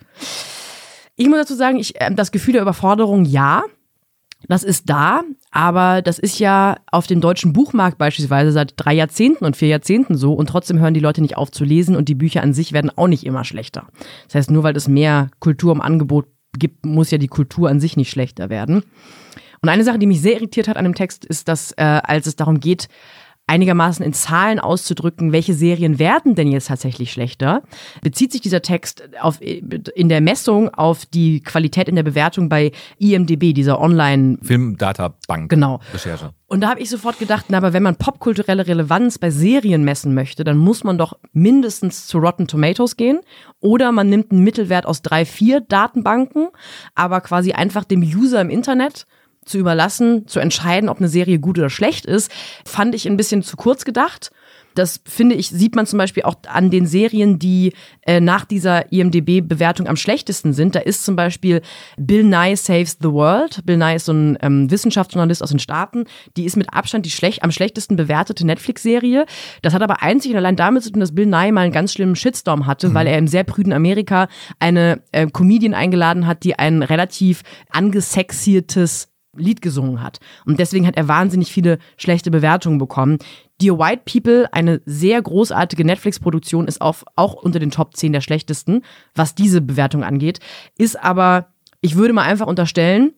Ich muss dazu sagen, ich, äh, das Gefühl der Überforderung, ja, das ist da, aber das ist ja auf dem deutschen Buchmarkt beispielsweise seit drei Jahrzehnten und vier Jahrzehnten so und trotzdem hören die Leute nicht auf zu lesen und die Bücher an sich werden auch nicht immer schlechter. Das heißt, nur weil es mehr Kultur im Angebot gibt, muss ja die Kultur an sich nicht schlechter werden. Und eine Sache, die mich sehr irritiert hat an dem Text, ist, dass äh, als es darum geht, einigermaßen in Zahlen auszudrücken, welche Serien werden denn jetzt tatsächlich schlechter, bezieht sich dieser Text auf, in der Messung auf die Qualität in der Bewertung bei IMDB, dieser Online Filmdatabank genau. Recherche. Und da habe ich sofort gedacht, na, aber wenn man popkulturelle Relevanz bei Serien messen möchte, dann muss man doch mindestens zu Rotten Tomatoes gehen oder man nimmt einen Mittelwert aus drei, vier Datenbanken, aber quasi einfach dem User im Internet zu überlassen, zu entscheiden, ob eine Serie gut oder schlecht ist, fand ich ein bisschen zu kurz gedacht. Das finde ich, sieht man zum Beispiel auch an den Serien, die äh, nach dieser IMDB-Bewertung am schlechtesten sind. Da ist zum Beispiel Bill Nye Saves the World. Bill Nye ist so ein ähm, Wissenschaftsjournalist aus den Staaten. Die ist mit Abstand die schlecht, am schlechtesten bewertete Netflix-Serie. Das hat aber einzig und allein damit zu tun, dass Bill Nye mal einen ganz schlimmen Shitstorm hatte, mhm. weil er im sehr prüden Amerika eine äh, Comedian eingeladen hat, die ein relativ angesexiertes Lied gesungen hat. Und deswegen hat er wahnsinnig viele schlechte Bewertungen bekommen. Dear White People, eine sehr großartige Netflix-Produktion, ist auch, auch unter den Top 10 der schlechtesten, was diese Bewertung angeht. Ist aber, ich würde mal einfach unterstellen,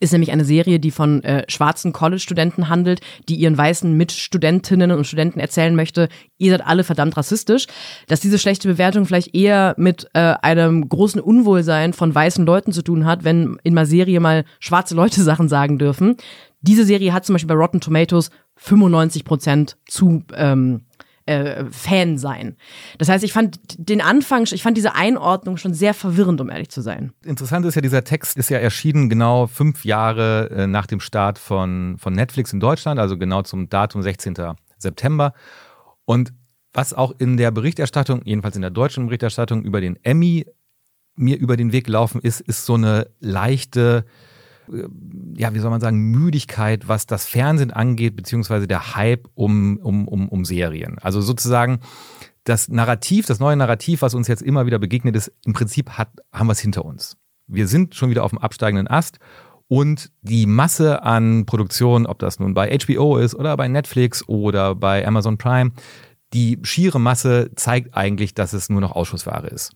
ist nämlich eine Serie, die von äh, schwarzen College-Studenten handelt, die ihren weißen Mitstudentinnen und Studenten erzählen möchte, ihr seid alle verdammt rassistisch. Dass diese schlechte Bewertung vielleicht eher mit äh, einem großen Unwohlsein von weißen Leuten zu tun hat, wenn in einer Serie mal schwarze Leute Sachen sagen dürfen. Diese Serie hat zum Beispiel bei Rotten Tomatoes 95 Prozent zu ähm, äh, Fan sein. Das heißt, ich fand den Anfang, ich fand diese Einordnung schon sehr verwirrend, um ehrlich zu sein. Interessant ist ja, dieser Text ist ja erschienen genau fünf Jahre äh, nach dem Start von, von Netflix in Deutschland, also genau zum Datum 16. September. Und was auch in der Berichterstattung, jedenfalls in der deutschen Berichterstattung über den Emmy mir über den Weg gelaufen ist, ist so eine leichte ja, wie soll man sagen, Müdigkeit, was das Fernsehen angeht, beziehungsweise der Hype um, um, um, um Serien. Also sozusagen das Narrativ, das neue Narrativ, was uns jetzt immer wieder begegnet ist, im Prinzip hat, haben wir es hinter uns. Wir sind schon wieder auf dem absteigenden Ast und die Masse an Produktionen, ob das nun bei HBO ist oder bei Netflix oder bei Amazon Prime, die schiere Masse zeigt eigentlich, dass es nur noch Ausschussware ist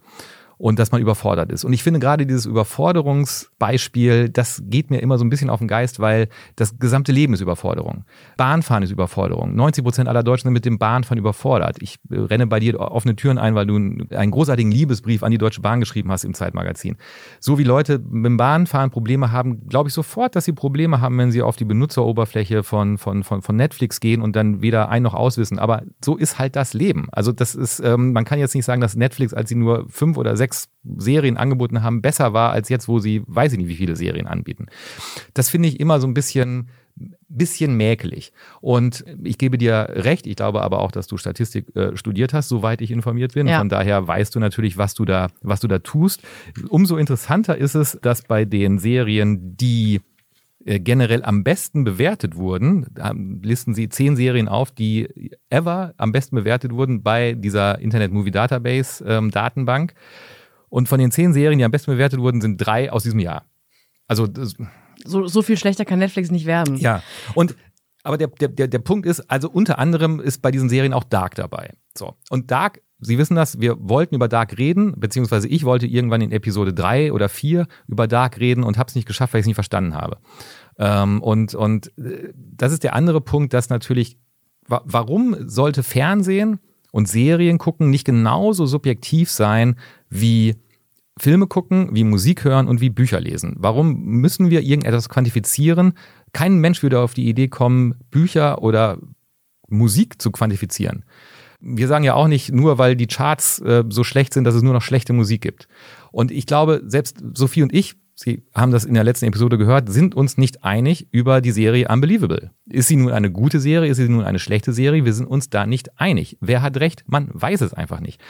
und dass man überfordert ist. Und ich finde gerade dieses Überforderungsbeispiel, das geht mir immer so ein bisschen auf den Geist, weil das gesamte Leben ist Überforderung. Bahnfahren ist Überforderung. 90 Prozent aller Deutschen sind mit dem Bahnfahren überfordert. Ich äh, renne bei dir offene Türen ein, weil du einen großartigen Liebesbrief an die Deutsche Bahn geschrieben hast im Zeitmagazin. So wie Leute mit dem Bahnfahren Probleme haben, glaube ich sofort, dass sie Probleme haben, wenn sie auf die Benutzeroberfläche von, von, von, von Netflix gehen und dann weder ein noch auswissen. Aber so ist halt das Leben. Also das ist, ähm, man kann jetzt nicht sagen, dass Netflix, als sie nur fünf oder sechs sechs Serien angeboten haben, besser war als jetzt, wo sie, weiß ich nicht, wie viele Serien anbieten. Das finde ich immer so ein bisschen bisschen mäkelig. Und ich gebe dir recht, ich glaube aber auch, dass du Statistik äh, studiert hast, soweit ich informiert bin. Ja. Von daher weißt du natürlich, was du da, was du da tust. Umso interessanter ist es, dass bei den Serien, die äh, generell am besten bewertet wurden, listen Sie zehn Serien auf, die ever am besten bewertet wurden bei dieser Internet Movie Database ähm, Datenbank. Und von den zehn Serien, die am besten bewertet wurden, sind drei aus diesem Jahr. Also so, so viel schlechter kann Netflix nicht werden. Ja. Und aber der, der, der Punkt ist, also unter anderem ist bei diesen Serien auch Dark dabei. So. Und Dark Sie wissen das, wir wollten über Dark reden, beziehungsweise ich wollte irgendwann in Episode 3 oder 4 über Dark reden und habe es nicht geschafft, weil ich es nicht verstanden habe. Ähm, und, und äh, das ist der andere Punkt, dass natürlich, wa warum sollte Fernsehen und Serien gucken nicht genauso subjektiv sein wie Filme gucken, wie Musik hören und wie Bücher lesen? Warum müssen wir irgendetwas quantifizieren? Kein Mensch würde auf die Idee kommen, Bücher oder Musik zu quantifizieren. Wir sagen ja auch nicht nur, weil die Charts äh, so schlecht sind, dass es nur noch schlechte Musik gibt. Und ich glaube, selbst Sophie und ich, Sie haben das in der letzten Episode gehört, sind uns nicht einig über die Serie Unbelievable. Ist sie nun eine gute Serie? Ist sie nun eine schlechte Serie? Wir sind uns da nicht einig. Wer hat recht? Man weiß es einfach nicht.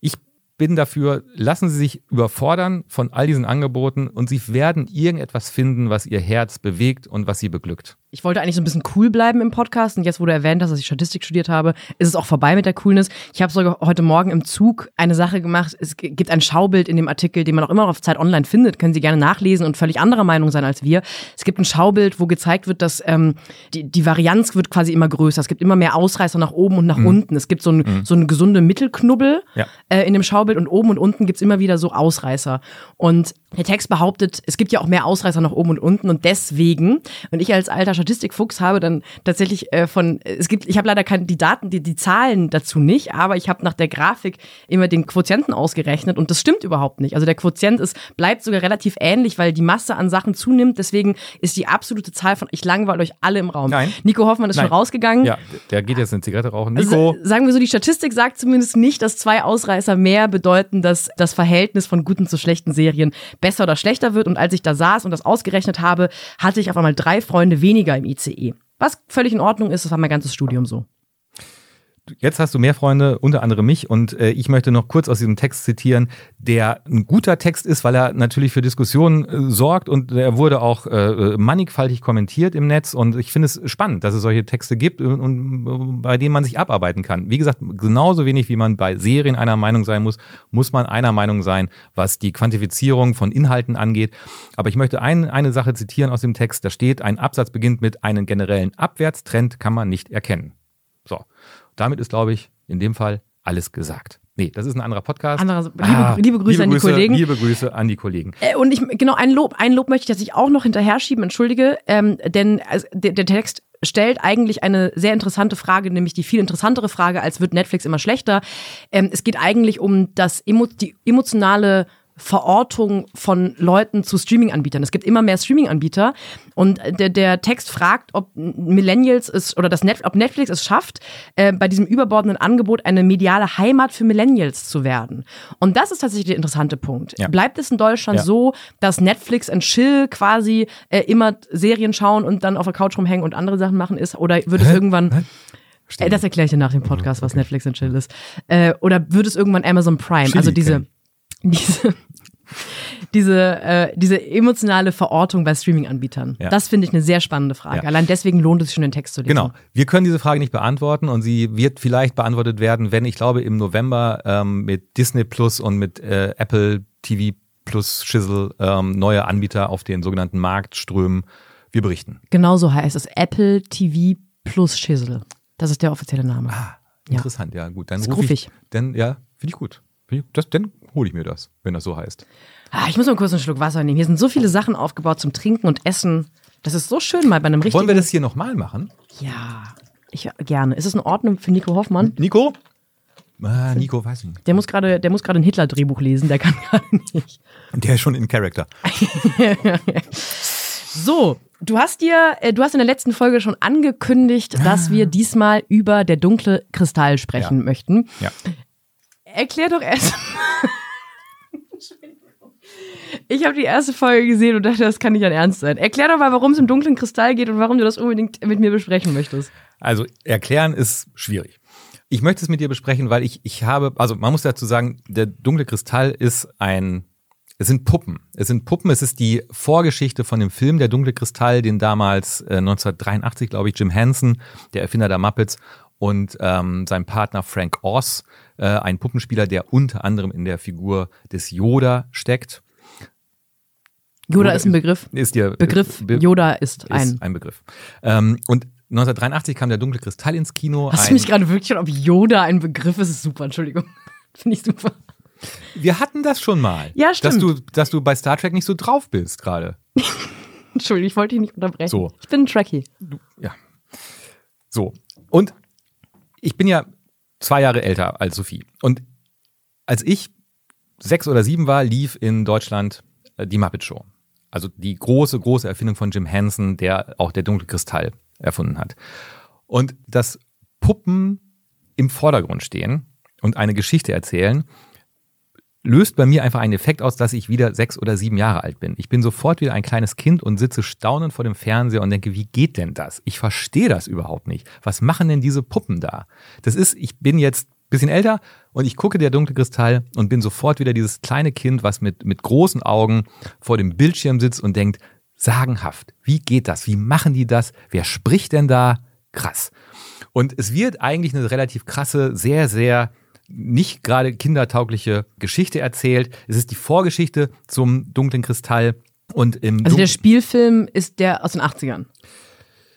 Ich bin dafür, lassen Sie sich überfordern von all diesen Angeboten und Sie werden irgendetwas finden, was Ihr Herz bewegt und was Sie beglückt. Ich wollte eigentlich so ein bisschen cool bleiben im Podcast und jetzt, wo du erwähnt hast, dass ich Statistik studiert habe, ist es auch vorbei mit der Coolness. Ich habe sogar heute Morgen im Zug eine Sache gemacht. Es gibt ein Schaubild in dem Artikel, den man auch immer auf Zeit Online findet. Können Sie gerne nachlesen und völlig anderer Meinung sein als wir. Es gibt ein Schaubild, wo gezeigt wird, dass ähm, die, die Varianz wird quasi immer größer. Es gibt immer mehr Ausreißer nach oben und nach mhm. unten. Es gibt so, ein, mhm. so eine gesunde Mittelknubbel ja. äh, in dem Schaubild und oben und unten gibt's immer wieder so Ausreißer. Und der Text behauptet, es gibt ja auch mehr Ausreißer nach oben und unten und deswegen, und ich als alter Statistikfuchs habe dann tatsächlich äh, von, es gibt, ich habe leider keine, die Daten, die, die Zahlen dazu nicht, aber ich habe nach der Grafik immer den Quotienten ausgerechnet und das stimmt überhaupt nicht. Also der Quotient ist, bleibt sogar relativ ähnlich, weil die Masse an Sachen zunimmt, deswegen ist die absolute Zahl von, ich langweile euch alle im Raum. Nein. Nico Hoffmann ist Nein. schon rausgegangen. Ja, der geht jetzt eine Zigarette rauchen. Nico. Also, sagen wir so, die Statistik sagt zumindest nicht, dass zwei Ausreißer mehr bedeuten, dass das Verhältnis von guten zu schlechten Serien besser oder schlechter wird. Und als ich da saß und das ausgerechnet habe, hatte ich auf einmal drei Freunde weniger im ICE. Was völlig in Ordnung ist, das war mein ganzes Studium so. Jetzt hast du mehr Freunde, unter anderem mich, und äh, ich möchte noch kurz aus diesem Text zitieren, der ein guter Text ist, weil er natürlich für Diskussionen äh, sorgt und er wurde auch äh, mannigfaltig kommentiert im Netz und ich finde es spannend, dass es solche Texte gibt und, und bei denen man sich abarbeiten kann. Wie gesagt, genauso wenig wie man bei Serien einer Meinung sein muss, muss man einer Meinung sein, was die Quantifizierung von Inhalten angeht. Aber ich möchte ein, eine Sache zitieren aus dem Text, da steht, ein Absatz beginnt mit einem generellen Abwärtstrend kann man nicht erkennen. So. Damit ist, glaube ich, in dem Fall alles gesagt. Nee, das ist ein anderer Podcast. Anderer, liebe, ah, liebe, Grüße liebe, an die Kollegen. Liebe Grüße an die Kollegen. Äh, und ich, genau, ein Lob, ein Lob möchte ich, dass ich auch noch hinterher schieben, entschuldige, ähm, denn also, der, der Text stellt eigentlich eine sehr interessante Frage, nämlich die viel interessantere Frage, als wird Netflix immer schlechter. Ähm, es geht eigentlich um das die emotionale Verortung von Leuten zu Streaming-Anbietern. Es gibt immer mehr Streaming-Anbieter und der, der Text fragt, ob Millennials es oder das Net, ob Netflix es schafft, äh, bei diesem überbordenden Angebot eine mediale Heimat für Millennials zu werden. Und das ist tatsächlich der interessante Punkt. Ja. Bleibt es in Deutschland ja. so, dass Netflix und Chill quasi äh, immer Serien schauen und dann auf der Couch rumhängen und andere Sachen machen ist? Oder wird es Hä? irgendwann Äh, das erkläre ich dir nach dem Podcast, was Netflix und Chill ist. Äh, oder wird es irgendwann Amazon Prime? Chili also diese diese, diese, äh, diese emotionale Verortung bei Streaming-Anbietern? Ja. Das finde ich eine sehr spannende Frage. Ja. Allein deswegen lohnt es sich schon, den Text zu lesen. Genau. Wir können diese Frage nicht beantworten und sie wird vielleicht beantwortet werden, wenn ich glaube im November ähm, mit Disney Plus und mit äh, Apple TV Plus Shizzle ähm, neue Anbieter auf den sogenannten Markt strömen. Wir berichten. Genauso heißt es Apple TV Plus Shizzle. Das ist der offizielle Name. Ah, interessant, ja, ja gut. Dann rufe ich. Dann, ja, finde ich gut. Das, dann hole ich mir das, wenn das so heißt. Ah, ich muss mal kurz einen Schluck Wasser nehmen. Hier sind so viele Sachen aufgebaut zum Trinken und Essen. Das ist so schön mal bei einem richtigen. Wollen wir das hier nochmal machen? Ja, ich gerne. Ist es in Ordnung für Nico Hoffmann? Nico? Ah, Nico, weiß ich nicht. Der muss gerade, der muss gerade ein Hitler-Drehbuch lesen. Der kann gerade nicht. Der ist schon in Character. so, du hast dir, äh, du hast in der letzten Folge schon angekündigt, dass wir diesmal über der dunkle Kristall sprechen ja. möchten. Ja. Erklär doch erst. Ich habe die erste Folge gesehen und dachte, das kann nicht ein Ernst sein. Erklär doch mal, warum es im dunklen Kristall geht und warum du das unbedingt mit mir besprechen möchtest. Also, erklären ist schwierig. Ich möchte es mit dir besprechen, weil ich, ich habe, also man muss dazu sagen, der dunkle Kristall ist ein, es sind Puppen. Es sind Puppen, es ist die Vorgeschichte von dem Film Der dunkle Kristall, den damals äh, 1983, glaube ich, Jim Henson, der Erfinder der Muppets, und ähm, sein Partner Frank Oz, äh, ein Puppenspieler, der unter anderem in der Figur des Yoda steckt. Yoda, Yoda ist ein Begriff. Ist der Begriff Be Yoda ist ein. Ist ein Begriff. Ähm, und 1983 kam der dunkle Kristall ins Kino. Hast du mich gerade wirklich, ob Yoda ein Begriff ist? ist super, Entschuldigung. Finde ich super. Wir hatten das schon mal. Ja, stimmt. Dass du, dass du bei Star Trek nicht so drauf bist gerade. Entschuldigung, ich wollte dich nicht unterbrechen. So. Ich bin ein Trekkie. Ja. So. Und ich bin ja zwei Jahre älter als Sophie. Und als ich sechs oder sieben war, lief in Deutschland äh, die Muppet Show. Also die große, große Erfindung von Jim Henson, der auch der dunkle Kristall erfunden hat. Und dass Puppen im Vordergrund stehen und eine Geschichte erzählen, löst bei mir einfach einen Effekt aus, dass ich wieder sechs oder sieben Jahre alt bin. Ich bin sofort wieder ein kleines Kind und sitze staunend vor dem Fernseher und denke, wie geht denn das? Ich verstehe das überhaupt nicht. Was machen denn diese Puppen da? Das ist, ich bin jetzt bisschen älter und ich gucke der dunkle Kristall und bin sofort wieder dieses kleine Kind, was mit, mit großen Augen vor dem Bildschirm sitzt und denkt, sagenhaft, wie geht das? Wie machen die das? Wer spricht denn da? Krass. Und es wird eigentlich eine relativ krasse, sehr, sehr nicht gerade kindertaugliche Geschichte erzählt. Es ist die Vorgeschichte zum dunklen Kristall und im Also der Spielfilm ist der aus den 80ern.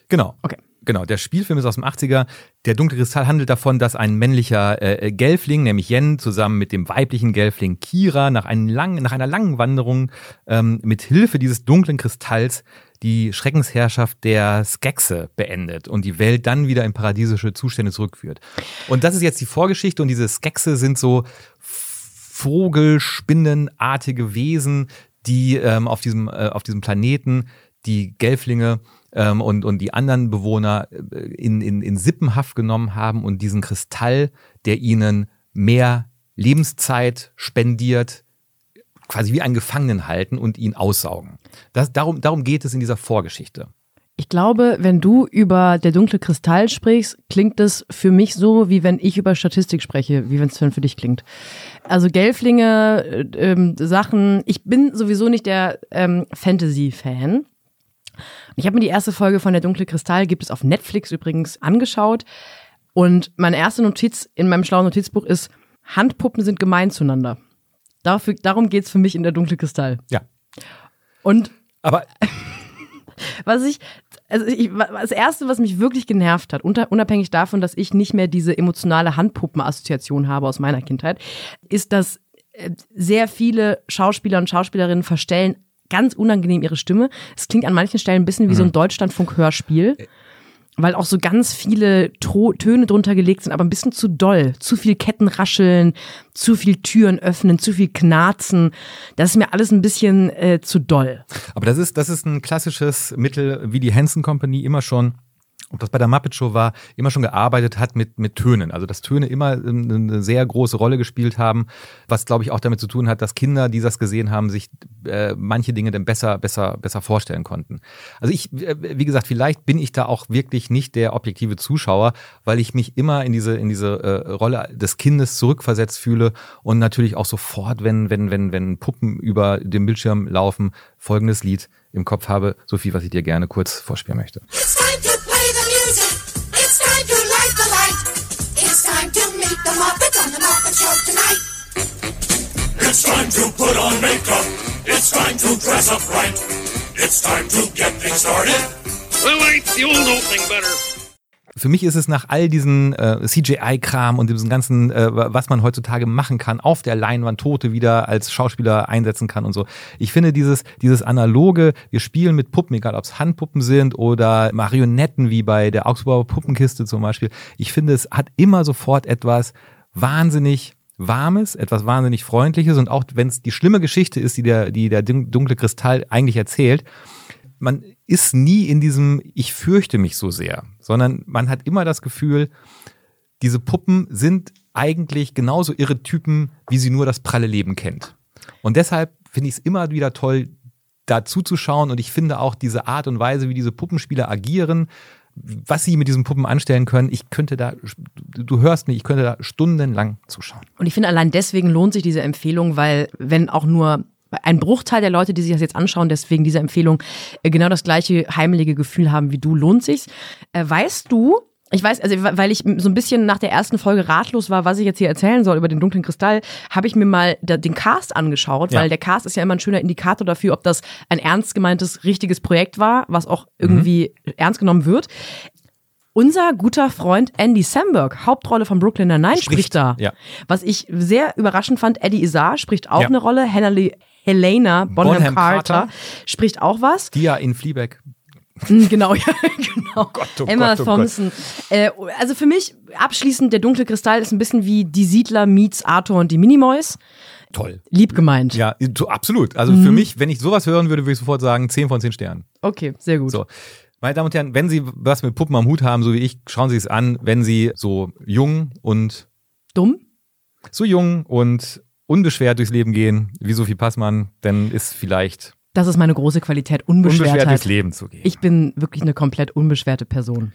genau. Okay. Genau, der Spielfilm ist aus dem 80er. Der dunkle Kristall handelt davon, dass ein männlicher äh, Gelfling, nämlich Yen, zusammen mit dem weiblichen Gelfling Kira nach, einem langen, nach einer langen Wanderung ähm, mit Hilfe dieses dunklen Kristalls die Schreckensherrschaft der Skexe beendet und die Welt dann wieder in paradiesische Zustände zurückführt. Und das ist jetzt die Vorgeschichte und diese Skexe sind so Vogelspinnenartige Wesen, die ähm, auf, diesem, äh, auf diesem Planeten die Gelflinge ähm, und, und die anderen Bewohner äh, in, in, in Sippenhaft genommen haben und diesen Kristall, der ihnen mehr Lebenszeit spendiert, quasi wie einen Gefangenen halten und ihn aussaugen. Das, darum, darum geht es in dieser Vorgeschichte. Ich glaube, wenn du über der dunkle Kristall sprichst, klingt es für mich so, wie wenn ich über Statistik spreche, wie wenn es für dich klingt. Also Gelflinge, äh, ähm, Sachen. Ich bin sowieso nicht der ähm, Fantasy-Fan. Ich habe mir die erste Folge von Der dunkle Kristall, gibt es auf Netflix übrigens, angeschaut. Und meine erste Notiz in meinem schlauen Notizbuch ist, Handpuppen sind gemein zueinander. Dafür, darum geht's für mich in Der dunkle Kristall. Ja. Und Aber was ich, also ich, das erste, was mich wirklich genervt hat, unabhängig davon, dass ich nicht mehr diese emotionale Handpuppen-Assoziation habe aus meiner Kindheit, ist, dass äh, sehr viele Schauspieler und Schauspielerinnen verstellen ganz unangenehm ihre Stimme. Es klingt an manchen Stellen ein bisschen wie so ein Deutschlandfunk-Hörspiel. Weil auch so ganz viele Tro Töne drunter gelegt sind, aber ein bisschen zu doll. Zu viel Kettenrascheln, zu viel Türen öffnen, zu viel Knarzen. Das ist mir alles ein bisschen äh, zu doll. Aber das ist, das ist ein klassisches Mittel, wie die Hanson Company immer schon, ob das bei der Muppet Show war, immer schon gearbeitet hat mit, mit Tönen. Also dass Töne immer ähm, eine sehr große Rolle gespielt haben, was glaube ich auch damit zu tun hat, dass Kinder, die das gesehen haben, sich äh, manche Dinge dann besser, besser, besser vorstellen konnten. Also ich, wie gesagt, vielleicht bin ich da auch wirklich nicht der objektive Zuschauer, weil ich mich immer in diese, in diese äh, Rolle des Kindes zurückversetzt fühle und natürlich auch sofort, wenn, wenn, wenn, wenn Puppen über den Bildschirm laufen, folgendes Lied im Kopf habe, Sophie, was ich dir gerne kurz vorspielen möchte. Time to dress up right. It's time to get things started. Well, ain't the old opening better? Für mich ist es nach all diesen äh, CGI-Kram und diesem ganzen, äh, was man heutzutage machen kann, auf der Leinwand Tote wieder als Schauspieler einsetzen kann und so. Ich finde dieses, dieses analoge, wir spielen mit Puppen, egal ob es Handpuppen sind oder Marionetten wie bei der Augsburger Puppenkiste zum Beispiel. Ich finde, es hat immer sofort etwas wahnsinnig Warmes, etwas wahnsinnig Freundliches und auch wenn es die schlimme Geschichte ist, die der, die der dunkle Kristall eigentlich erzählt, man ist nie in diesem Ich fürchte mich so sehr, sondern man hat immer das Gefühl, diese Puppen sind eigentlich genauso irre Typen, wie sie nur das pralle Leben kennt. Und deshalb finde ich es immer wieder toll, da zuzuschauen und ich finde auch diese Art und Weise, wie diese Puppenspieler agieren, was sie mit diesen Puppen anstellen können, ich könnte da, du hörst mich, ich könnte da stundenlang zuschauen. Und ich finde, allein deswegen lohnt sich diese Empfehlung, weil wenn auch nur ein Bruchteil der Leute, die sich das jetzt anschauen, deswegen diese Empfehlung, äh, genau das gleiche heimelige Gefühl haben wie du, lohnt sich's. Äh, weißt du, ich weiß, also weil ich so ein bisschen nach der ersten Folge ratlos war, was ich jetzt hier erzählen soll über den dunklen Kristall, habe ich mir mal den Cast angeschaut, Ja. weil der Cast ist ja immer ein schöner Indikator dafür, ob das ein ernst gemeintes, richtiges Projekt war, was auch irgendwie ernst genommen wird. Unser guter Freund Andy Samberg, Hauptrolle von Brooklyn Nine-Nine, spricht, Spricht, da. ja. Was ich sehr überraschend fand, Eddie Izzar spricht auch Ja. eine Rolle. Helena, Helena Bonham, Bonham Carter, Carter. spricht auch was. Die ja in Fleabag. Mm, Genau, ja, genau. oh Emma Gott, oh Gott. Thompson. Äh, also für mich abschließend, der dunkle Kristall ist ein bisschen wie die Siedler meets Arthur und die Minimoys. Toll. Lieb gemeint. Ja, so, absolut. Also Mhm. für mich, wenn ich sowas hören würde, würde ich sofort sagen, 10 von 10 Sternen. Okay, sehr gut. So. Meine Damen und Herren, wenn Sie was mit Puppen am Hut haben, so wie ich, schauen Sie es an, wenn Sie so jung und Dumm? so jung und unbeschwert durchs Leben gehen, wie Sophie Passmann, dann ist vielleicht Das ist meine große Qualität, unbeschwert durchs Unbeschwertheit. Leben zu gehen. Ich bin wirklich eine komplett unbeschwerte Person.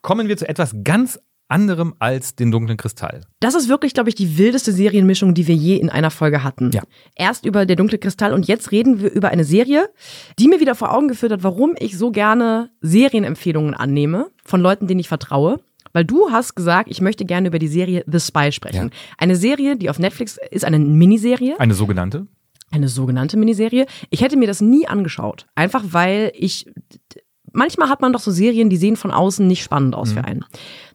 Kommen wir zu etwas ganz anderem als den dunklen Kristall. Das ist wirklich, glaube ich, die wildeste Serienmischung, die wir je in einer Folge hatten. Ja. Erst über der dunkle Kristall und jetzt reden wir über eine Serie, die mir wieder vor Augen geführt hat, warum ich so gerne Serienempfehlungen annehme von Leuten, denen ich vertraue. Weil du hast gesagt, ich möchte gerne über die Serie The Spy sprechen. Eine Serie, die auf Netflix ist, eine Miniserie. Eine sogenannte? Eine sogenannte Miniserie. Ich hätte mir das nie angeschaut, einfach weil ich manchmal hat man doch so Serien, die sehen von außen nicht spannend aus für einen.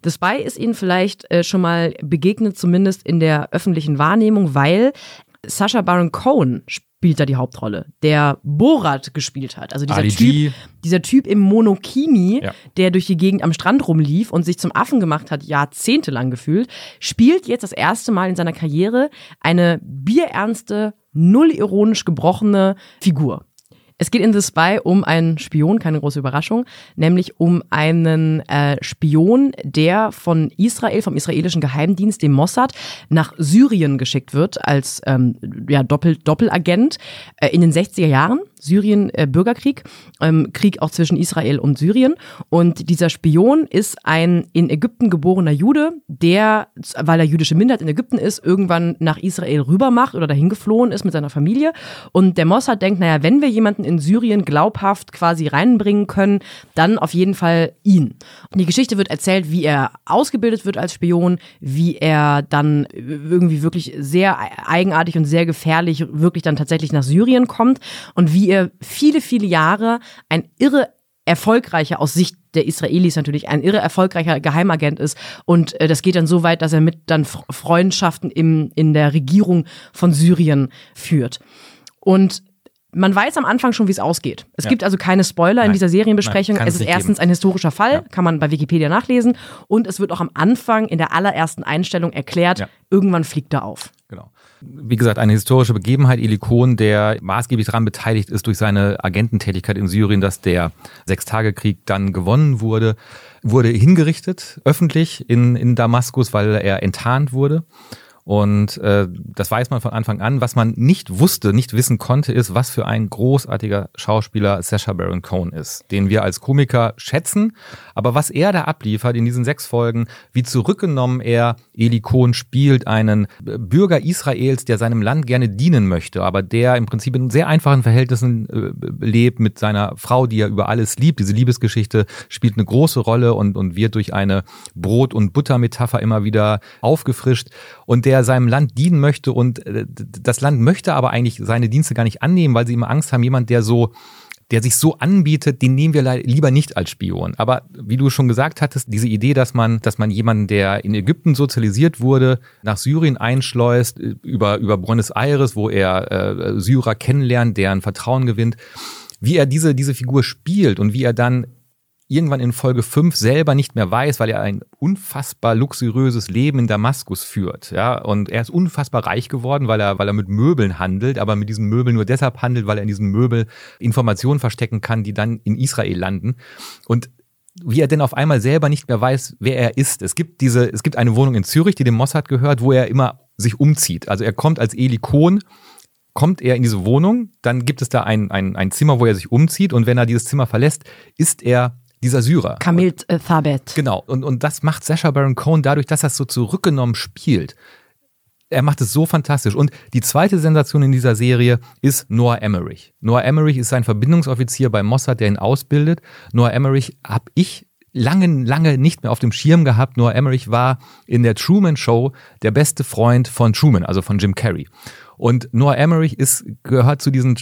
The Spy ist Ihnen vielleicht äh, schon mal begegnet, zumindest in der öffentlichen Wahrnehmung, weil Sacha Baron Cohen spielt da die Hauptrolle, der Borat gespielt hat. Also dieser Ali Typ, G. dieser Typ im Monokini, Ja. der durch die Gegend am Strand rumlief und sich zum Affen gemacht hat, jahrzehntelang gefühlt, spielt jetzt das erste Mal in seiner Karriere eine bierernste, null ironisch gebrochene Figur. Es geht in The Spy um einen Spion, keine große Überraschung, nämlich um einen äh, Spion, der von Israel, vom israelischen Geheimdienst, dem Mossad, nach Syrien geschickt wird als ähm, ja, Doppel, Doppelagent äh, in den 60er Jahren. Syrien, äh, ähm, Krieg auch zwischen Israel und Syrien. Und dieser Spion ist ein in Ägypten geborener Jude, der, weil er jüdische Minderheit in Ägypten ist, irgendwann nach Israel rübermacht oder dahin geflohen ist mit seiner Familie. Und der Mossad denkt, naja, wenn wir jemanden in Syrien glaubhaft quasi reinbringen können, dann auf jeden Fall ihn. Und die Geschichte wird erzählt, wie er ausgebildet wird als Spion, wie er dann irgendwie wirklich sehr eigenartig und sehr gefährlich wirklich dann tatsächlich nach Syrien kommt und wie er viele, viele Jahre ein irre erfolgreicher aus Sicht der Israelis natürlich ein irre erfolgreicher Geheimagent ist und äh, das geht dann so weit, dass er mit dann Freundschaften im, in der Regierung von Syrien führt. Und man weiß am Anfang schon, wie es ausgeht. Es Ja. gibt also keine Spoiler in Nein. dieser Serienbesprechung. Nein, es ist erstens geben. ein historischer Fall, Ja. kann man bei Wikipedia nachlesen. Und es wird auch am Anfang in der allerersten Einstellung erklärt, Ja. irgendwann fliegt er auf. Wie gesagt, eine historische Begebenheit. Eli Kohn, der maßgeblich daran beteiligt ist durch seine Agententätigkeit in Syrien, dass der Sechstagekrieg dann gewonnen wurde, wurde hingerichtet, öffentlich in, in Damaskus, weil er enttarnt wurde. Und äh, das weiß man von Anfang an. Was man nicht wusste, nicht wissen konnte, ist, was für ein großartiger Schauspieler Sacha Baron Cohen ist, den wir als Komiker schätzen. Aber was er da abliefert in diesen sechs Folgen, wie zurückgenommen er Eli Cohen spielt, einen Bürger Israels, der seinem Land gerne dienen möchte, aber der im Prinzip in sehr einfachen Verhältnissen äh, lebt mit seiner Frau, die er über alles liebt. Diese Liebesgeschichte spielt eine große Rolle und, und wird durch eine Brot- und Buttermetapher immer wieder aufgefrischt. Und der seinem Land dienen möchte und äh, das Land möchte aber eigentlich seine Dienste gar nicht annehmen, weil sie immer Angst haben, jemand, der so der sich so anbietet, den nehmen wir lieber nicht als Spion. Aber wie du schon gesagt hattest, diese Idee, dass man, dass man jemanden, der in Ägypten sozialisiert wurde, nach Syrien einschleust, äh, über, über Buenos Aires, wo er äh, Syrer kennenlernt, deren Vertrauen gewinnt, wie er diese, diese Figur spielt und wie er dann irgendwann in Folge 5 selber nicht mehr weiß, weil er ein unfassbar luxuriöses Leben in Damaskus führt. Ja, und er ist unfassbar reich geworden, weil er, weil er mit Möbeln handelt, aber mit diesen Möbeln nur deshalb handelt, weil er in diesen Möbel Informationen verstecken kann, die dann in Israel landen. Und wie er denn auf einmal selber nicht mehr weiß, wer er ist. Es gibt diese, es gibt eine Wohnung in Zürich, die dem Mossad gehört, wo er immer sich umzieht. Also er kommt als Eli Kohn kommt er in diese Wohnung, dann gibt es da ein, ein, ein Zimmer, wo er sich umzieht und wenn er dieses Zimmer verlässt, ist er dieser Syrer. Kamil äh, Thabet. Genau. Und, und das macht Sacha Baron Cohen dadurch, dass er es so zurückgenommen spielt. Er macht es so fantastisch. Und die zweite Sensation in dieser Serie ist Noah Emmerich. Noah Emmerich ist ein Verbindungsoffizier bei Mossad, der ihn ausbildet. Noah Emmerich habe ich lange, lange nicht mehr auf dem Schirm gehabt. Noah Emmerich war in der Truman Show der beste Freund von Truman, also von Jim Carrey. Und Noah Emmerich ist, gehört zu diesen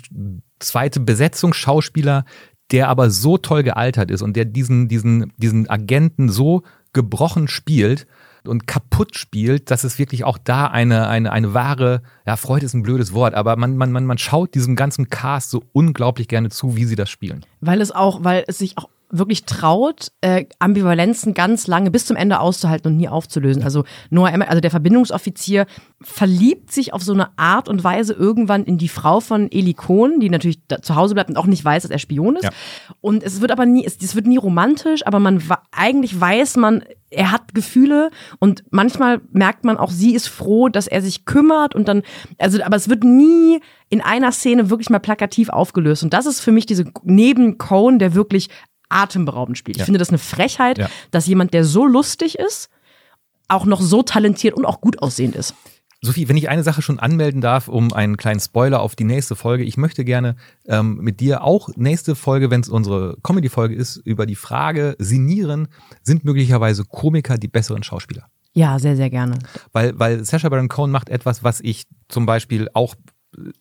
zweite Besetzungsschauspieler, der aber so toll gealtert ist und der diesen, diesen, diesen Agenten so gebrochen spielt und kaputt spielt, dass es wirklich auch da eine, eine, eine wahre, ja, Freude ist ein blödes Wort, aber man, man, man, man schaut diesem ganzen Cast so unglaublich gerne zu, wie sie das spielen. Weil es auch, weil es sich auch wirklich traut, äh, Ambivalenzen ganz lange bis zum Ende auszuhalten und nie aufzulösen. Also Noah Emmer, also der Verbindungsoffizier, verliebt sich auf so eine Art und Weise irgendwann in die Frau von Eli Cohn, die natürlich zu Hause bleibt und auch nicht weiß, dass er Spion ist. Ja. Und es wird aber nie, es, es wird nie romantisch, aber man eigentlich weiß man, er hat Gefühle und manchmal merkt man auch, sie ist froh, dass er sich kümmert und dann, also, aber es wird nie in einer Szene wirklich mal plakativ aufgelöst. Und das ist für mich diese neben Cohn, der wirklich atemberaubend spielt. Ich finde das eine Frechheit, dass jemand, der so lustig ist, auch noch so talentiert und auch gut aussehend ist. Sophie, wenn ich eine Sache schon anmelden darf, um einen kleinen Spoiler auf die nächste Folge. Ich möchte gerne ähm, mit dir auch nächste Folge, wenn es unsere Comedy-Folge ist, über die Frage sinnieren, sind möglicherweise Komiker die besseren Schauspieler? Ja, sehr, sehr gerne. Weil, weil Sacha Baron Cohen macht etwas, was ich zum Beispiel auch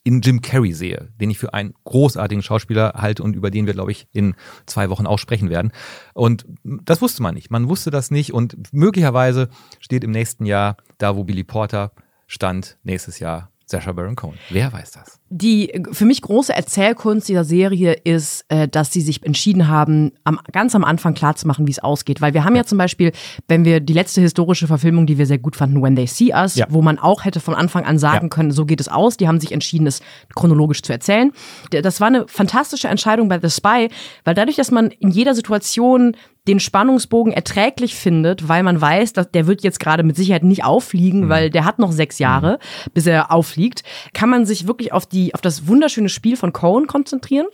in Jim Carrey sehe, den ich für einen großartigen Schauspieler halte und über den wir, glaube ich, in zwei Wochen auch sprechen werden. Und das wusste man nicht. Man wusste das nicht und möglicherweise steht im nächsten Jahr da, wo Billy Porter stand, nächstes Jahr Sacha Baron Cohen. Wer weiß das? Die für mich große Erzählkunst dieser Serie ist, äh, dass sie sich entschieden haben, am, ganz am Anfang klarzumachen, wie es ausgeht. Weil wir haben ja. zum Beispiel, wenn wir die letzte historische Verfilmung, die wir sehr gut fanden, When They See Us, Ja. wo man auch hätte von Anfang an sagen Ja. können, so geht es aus. Die haben sich entschieden, es chronologisch zu erzählen. Das war eine fantastische Entscheidung bei The Spy, weil dadurch, dass man in jeder Situation den Spannungsbogen erträglich findet, weil man weiß, dass der wird jetzt gerade mit Sicherheit nicht auffliegen, weil der hat noch sechs Jahre, bis er auffliegt, kann man sich wirklich auf die, auf das wunderschöne Spiel von Cohen konzentrieren.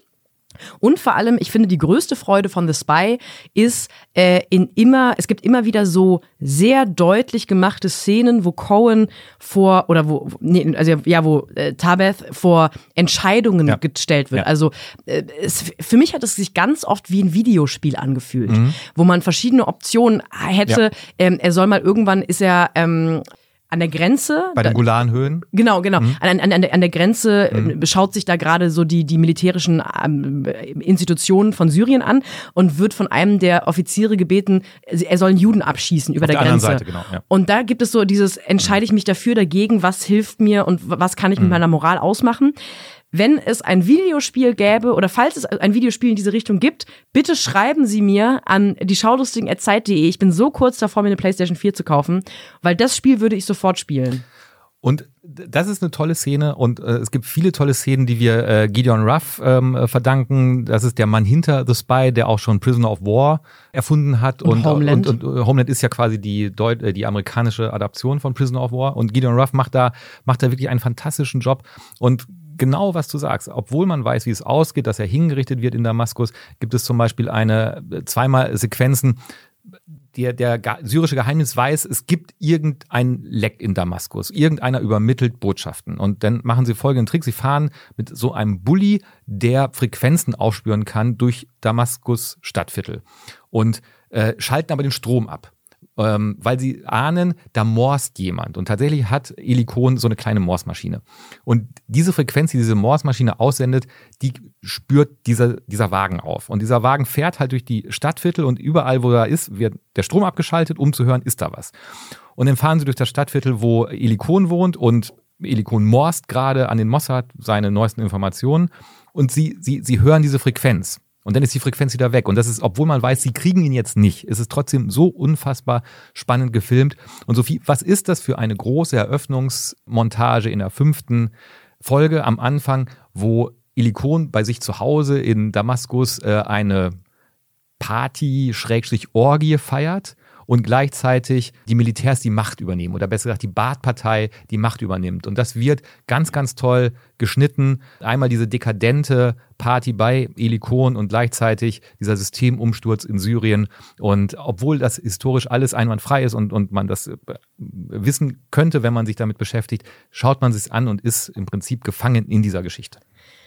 Und vor allem, ich finde, die größte Freude von The Spy ist äh, in immer, es gibt immer wieder so sehr deutlich gemachte Szenen, wo Cohen vor, oder wo, nee, also ja, wo äh, Tabeth vor Entscheidungen Ja. gestellt wird. Ja. Also äh, es, für mich hat es sich ganz oft wie ein Videospiel angefühlt, wo man verschiedene Optionen hätte. Ja. Ähm, er soll mal irgendwann, ist er ähm, an der Grenze. Bei den Golanhöhen? Genau, genau. An, an, an, der, an der Grenze äh, beschaut sich da gerade so die, die militärischen ähm, Institutionen von Syrien an und wird von einem der Offiziere gebeten, er soll einen Juden abschießen über Auf der der Grenze. Seite, genau, ja. Und da gibt es so dieses, entscheide ich mich dafür, dagegen, was hilft mir und was kann ich Mhm. mit meiner Moral ausmachen. Wenn es ein Videospiel gäbe oder falls es ein Videospiel in diese Richtung gibt, bitte schreiben Sie mir an die schaulustigen.zeit.de. Ich bin so kurz davor, mir eine PlayStation 4 zu kaufen, weil das Spiel würde ich sofort spielen. Und das ist eine tolle Szene und äh, es gibt viele tolle Szenen, die wir äh, Gideon Ruff ähm, äh, verdanken. Das ist der Mann hinter The Spy, der auch schon Prisoner of War erfunden hat. Und Homeland. Und, und, äh, Homeland ist ja quasi die, Deut äh, die amerikanische Adaption von Prisoner of War. Und Gideon Ruff macht da, macht da wirklich einen fantastischen Job. Und genau was du sagst, obwohl man weiß, wie es ausgeht, dass er hingerichtet wird in Damaskus, gibt es zum Beispiel eine, äh, zweimal Sequenzen, der, der syrische Geheimnis weiß, es gibt irgendein Leck in Damaskus. Irgendeiner übermittelt Botschaften. Und dann machen sie folgenden Trick. Sie fahren mit so einem Bulli, der Frequenzen aufspüren kann, durch Damaskus Stadtviertel. Und äh, schalten aber den Strom ab. Ähm, weil sie ahnen, da morst jemand. Und tatsächlich hat Elikon so eine kleine Morsmaschine. Und diese Frequenz, die diese Morsmaschine aussendet, die spürt dieser, dieser Wagen auf. Und dieser Wagen fährt halt durch die Stadtviertel und überall, wo er ist, wird der Strom abgeschaltet, um zu hören, ist da was. Und dann fahren sie durch das Stadtviertel, wo Elikon wohnt und Elikon morst gerade an den Mossad seine neuesten Informationen und sie, sie, sie hören diese Frequenz. Und dann ist die Frequenz wieder weg. Und das ist, obwohl man weiß, sie kriegen ihn jetzt nicht, ist es trotzdem so unfassbar spannend gefilmt. Und Sophie, was ist das für eine große Eröffnungsmontage in der fünften Folge am Anfang, wo Ilikon bei sich zu Hause in Damaskus äh, eine Party-Orgie feiert und gleichzeitig die Militärs die Macht übernehmen oder besser gesagt die Baath-Partei die Macht übernimmt. Und das wird ganz, ganz toll geschnitten. Einmal diese dekadente Party bei Elikon und gleichzeitig dieser Systemumsturz in Syrien. Und obwohl das historisch alles einwandfrei ist und, und man das äh, wissen könnte, wenn man sich damit beschäftigt, schaut man sich an und ist im Prinzip gefangen in dieser Geschichte.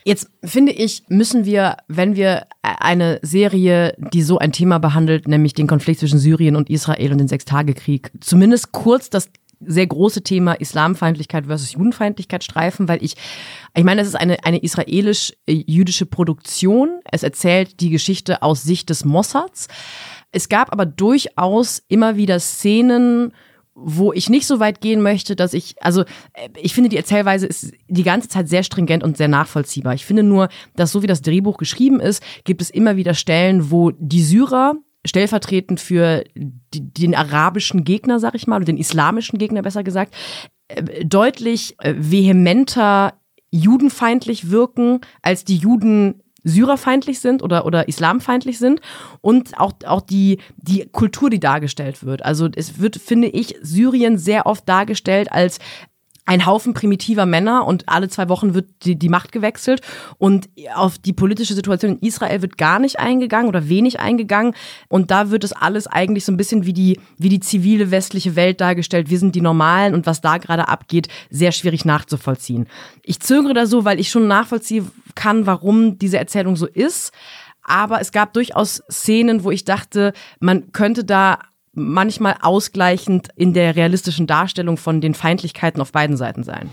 Jetzt finde ich, müssen wir, wenn wir eine Serie, die so ein Thema behandelt, nämlich den Konflikt zwischen Syrien und Israel und den Sechstagekrieg, zumindest kurz das sehr große Thema Islamfeindlichkeit versus Judenfeindlichkeit streifen, weil ich, ich meine, es ist eine, eine israelisch-jüdische Produktion. Es erzählt die Geschichte aus Sicht des Mossads. Es gab aber durchaus immer wieder Szenen, wo ich nicht so weit gehen möchte, dass ich, also äh, ich finde, die Erzählweise ist die ganze Zeit sehr stringent und sehr nachvollziehbar. Ich finde nur, dass so wie das Drehbuch geschrieben ist, gibt es immer wieder Stellen, wo die Syrer stellvertretend für den arabischen Gegner, sag ich mal, oder den islamischen Gegner besser gesagt, äh, deutlich äh, vehementer judenfeindlich wirken, als die Juden syrerfeindlich sind oder, oder islamfeindlich sind und auch, auch die, die Kultur, die dargestellt wird. Also es wird, finde ich, Syrien sehr oft dargestellt als ein Haufen primitiver Männer und alle zwei Wochen wird die, die Macht gewechselt und auf die politische Situation in Israel wird gar nicht eingegangen oder wenig eingegangen und da wird es alles eigentlich so ein bisschen wie die, wie die zivile westliche Welt dargestellt. Wir sind die Normalen und was da gerade abgeht, sehr schwierig nachzuvollziehen. Ich zögere da so, weil ich schon nachvollziehen kann, warum diese Erzählung so ist. Aber es gab durchaus Szenen, wo ich dachte, man könnte da manchmal ausgleichend in der realistischen Darstellung von den Feindlichkeiten auf beiden Seiten sein.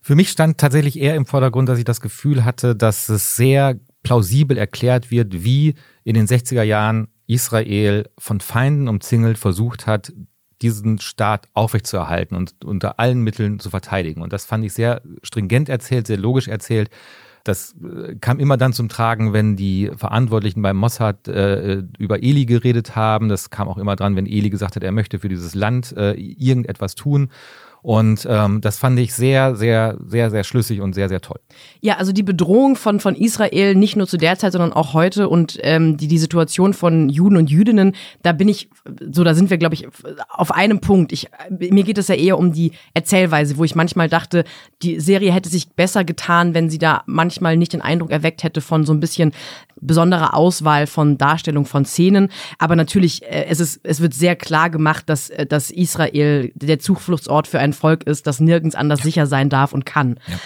Für mich stand tatsächlich eher im Vordergrund, dass ich das Gefühl hatte, dass es sehr plausibel erklärt wird, wie in den 60er Jahren Israel von Feinden umzingelt versucht hat, diesen Staat aufrechtzuerhalten und unter allen Mitteln zu verteidigen. Und das fand ich sehr stringent erzählt, sehr logisch erzählt. Das äh, kam immer dann zum Tragen, wenn die Verantwortlichen beim Mossad äh, über Eli geredet haben. Das kam auch immer dran, wenn Eli gesagt hat, er möchte für dieses Land äh, irgendetwas tun. Und ähm, das fand ich sehr, sehr, sehr, sehr schlüssig und sehr, sehr toll. Ja, also die Bedrohung von, von Israel nicht nur zu der Zeit, sondern auch heute und ähm, die, die Situation von Juden und Jüdinnen, da bin ich, so da sind wir, glaube ich, auf einem Punkt. Ich, mir geht es ja eher um die Erzählweise, wo ich manchmal dachte, die Serie hätte sich besser getan, wenn sie da manchmal nicht den Eindruck erweckt hätte von so ein bisschen besonderer Auswahl von Darstellung von Szenen. Aber natürlich, äh, es, ist, es wird sehr klar gemacht, dass, äh, dass Israel der Zufluchtsort für ein Volk ist, das nirgends anders sicher sein darf und kann. Ja.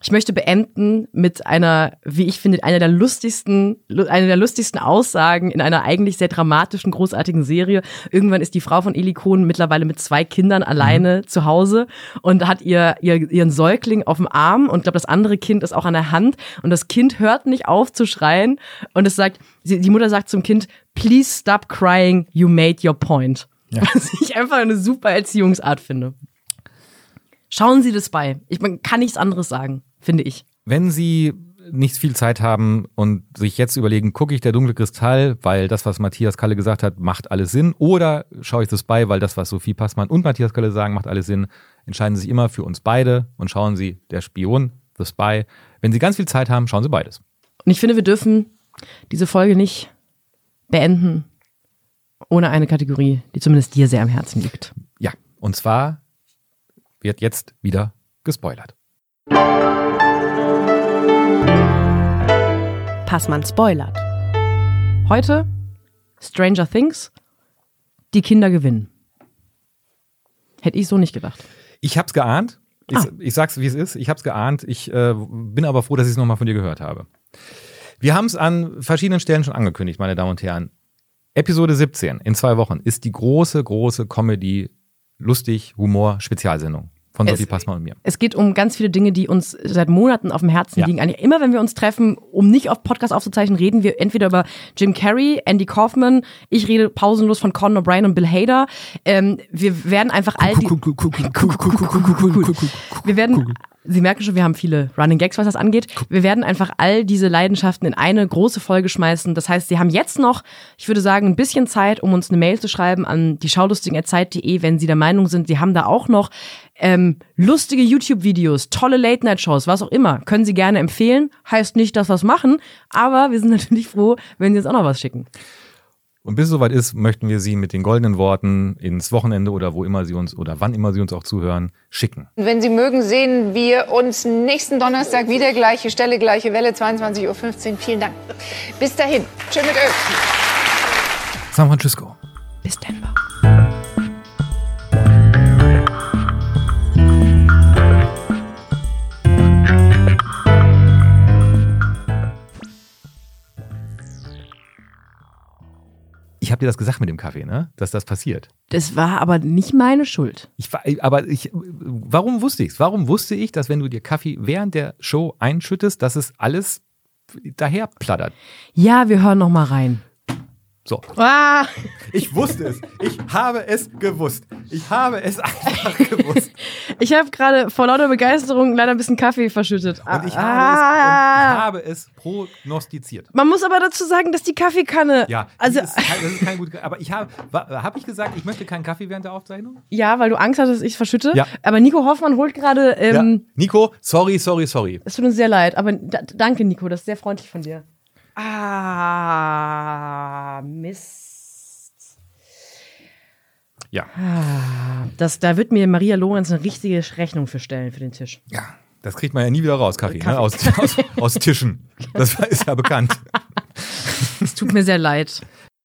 Ich möchte beenden mit einer, wie ich finde, einer der lustigsten, einer der lustigsten Aussagen in einer eigentlich sehr dramatischen, großartigen Serie. Irgendwann ist die Frau von Eli Kohn mittlerweile mit zwei Kindern alleine mhm. zu Hause und hat ihr, ihr ihren Säugling auf dem Arm und glaube, das andere Kind ist auch an der Hand und das Kind hört nicht auf zu schreien und es sagt, die Mutter sagt zum Kind, please stop crying, you made your point. Ja. Was ich einfach eine super Erziehungsart finde. Schauen Sie das bei. Ich man kann nichts anderes sagen finde ich. Wenn Sie nicht viel Zeit haben und sich jetzt überlegen, gucke ich der dunkle Kristall, weil das, was Matthias Kalle gesagt hat, macht alles Sinn, oder schaue ich das bei, weil das, was Sophie Passmann und Matthias Kalle sagen, macht alles Sinn, entscheiden Sie sich immer für uns beide und schauen Sie der Spion, The Spy. Wenn Sie ganz viel Zeit haben, schauen Sie beides. Und ich finde, wir dürfen diese Folge nicht beenden ohne eine Kategorie, die zumindest dir sehr am Herzen liegt. Ja, und zwar wird jetzt wieder gespoilert. Passmann spoilert. Heute Stranger Things, die Kinder gewinnen. Hätte ich so nicht gedacht. Ich hab's geahnt. Ich, ah. ich sag's, wie es ist. Ich hab's geahnt. Ich äh, bin aber froh, dass ich es nochmal von dir gehört habe. Wir haben es an verschiedenen Stellen schon angekündigt, meine Damen und Herren. Episode 17 in zwei Wochen ist die große, große Comedy, lustig, Humor, Spezialsendung von Sophie Passmann und mir. Es geht um ganz viele Dinge, die uns seit Monaten auf dem Herzen ja. liegen. Eigentlich immer, wenn wir uns treffen, um nicht auf Podcast aufzuzeichnen, reden wir entweder über Jim Carrey, Andy Kaufman, ich rede pausenlos von Conan O'Brien und Bill Hader. Ähm, wir werden einfach all die... Wir werden Sie merken schon, wir haben viele Running Gags, was das angeht. Wir werden einfach all diese Leidenschaften in eine große Folge schmeißen. Das heißt, Sie haben jetzt noch, ich würde sagen, ein bisschen Zeit, um uns eine Mail zu schreiben an die schaulustigen.zeit.de, wenn Sie der Meinung sind, Sie haben da auch noch ähm, lustige YouTube-Videos, tolle Late-Night-Shows, was auch immer. Können Sie gerne empfehlen. Heißt nicht, dass wir es machen, aber wir sind natürlich froh, wenn Sie uns auch noch was schicken. Und bis es soweit ist, möchten wir Sie mit den goldenen Worten ins Wochenende oder wo immer Sie uns oder wann immer Sie uns auch zuhören, schicken. Wenn Sie mögen, sehen wir uns nächsten Donnerstag wieder. Gleiche Stelle, gleiche Welle, 22.15 Uhr. Vielen Dank. Bis dahin. Tschö mit Ö. San Francisco. Bis Denver. Ich habe dir das gesagt mit dem Kaffee, ne? Dass das passiert. Das war aber nicht meine Schuld. Ich, war- aber ich, warum wusste ich's? Warum wusste ich, dass wenn du dir Kaffee während der Show einschüttest, dass es alles daher plattert? Ja, wir hören noch mal rein. So. Ah, Ich wusste es. Ich habe es gewusst. Ich habe es einfach gewusst. ich habe gerade vor lauter Begeisterung leider ein bisschen Kaffee verschüttet. Und ich habe, Ah. es, und habe es prognostiziert. Man muss aber dazu sagen, dass die Kaffeekanne. Ja, Also, ist das ist kein gut. Aber ich habe, habe ich gesagt, ich möchte keinen Kaffee während der Aufzeichnung? ja, weil du Angst hattest, dass ich es verschütte. Ja. Aber Nico Hoffmann holt gerade. Ähm, ja. Nico, sorry, sorry, sorry. Es tut uns sehr leid, aber da, danke, Nico, das ist sehr freundlich von dir. Ah, Mist. Ja, Das, da wird mir Maria Lorenz eine richtige Rechnung für stellen für den Tisch. ja. Das kriegt man ja nie wieder raus, Kaffee. Ne? Aus, aus, aus Tischen. Das ist ja bekannt. Es tut mir sehr leid.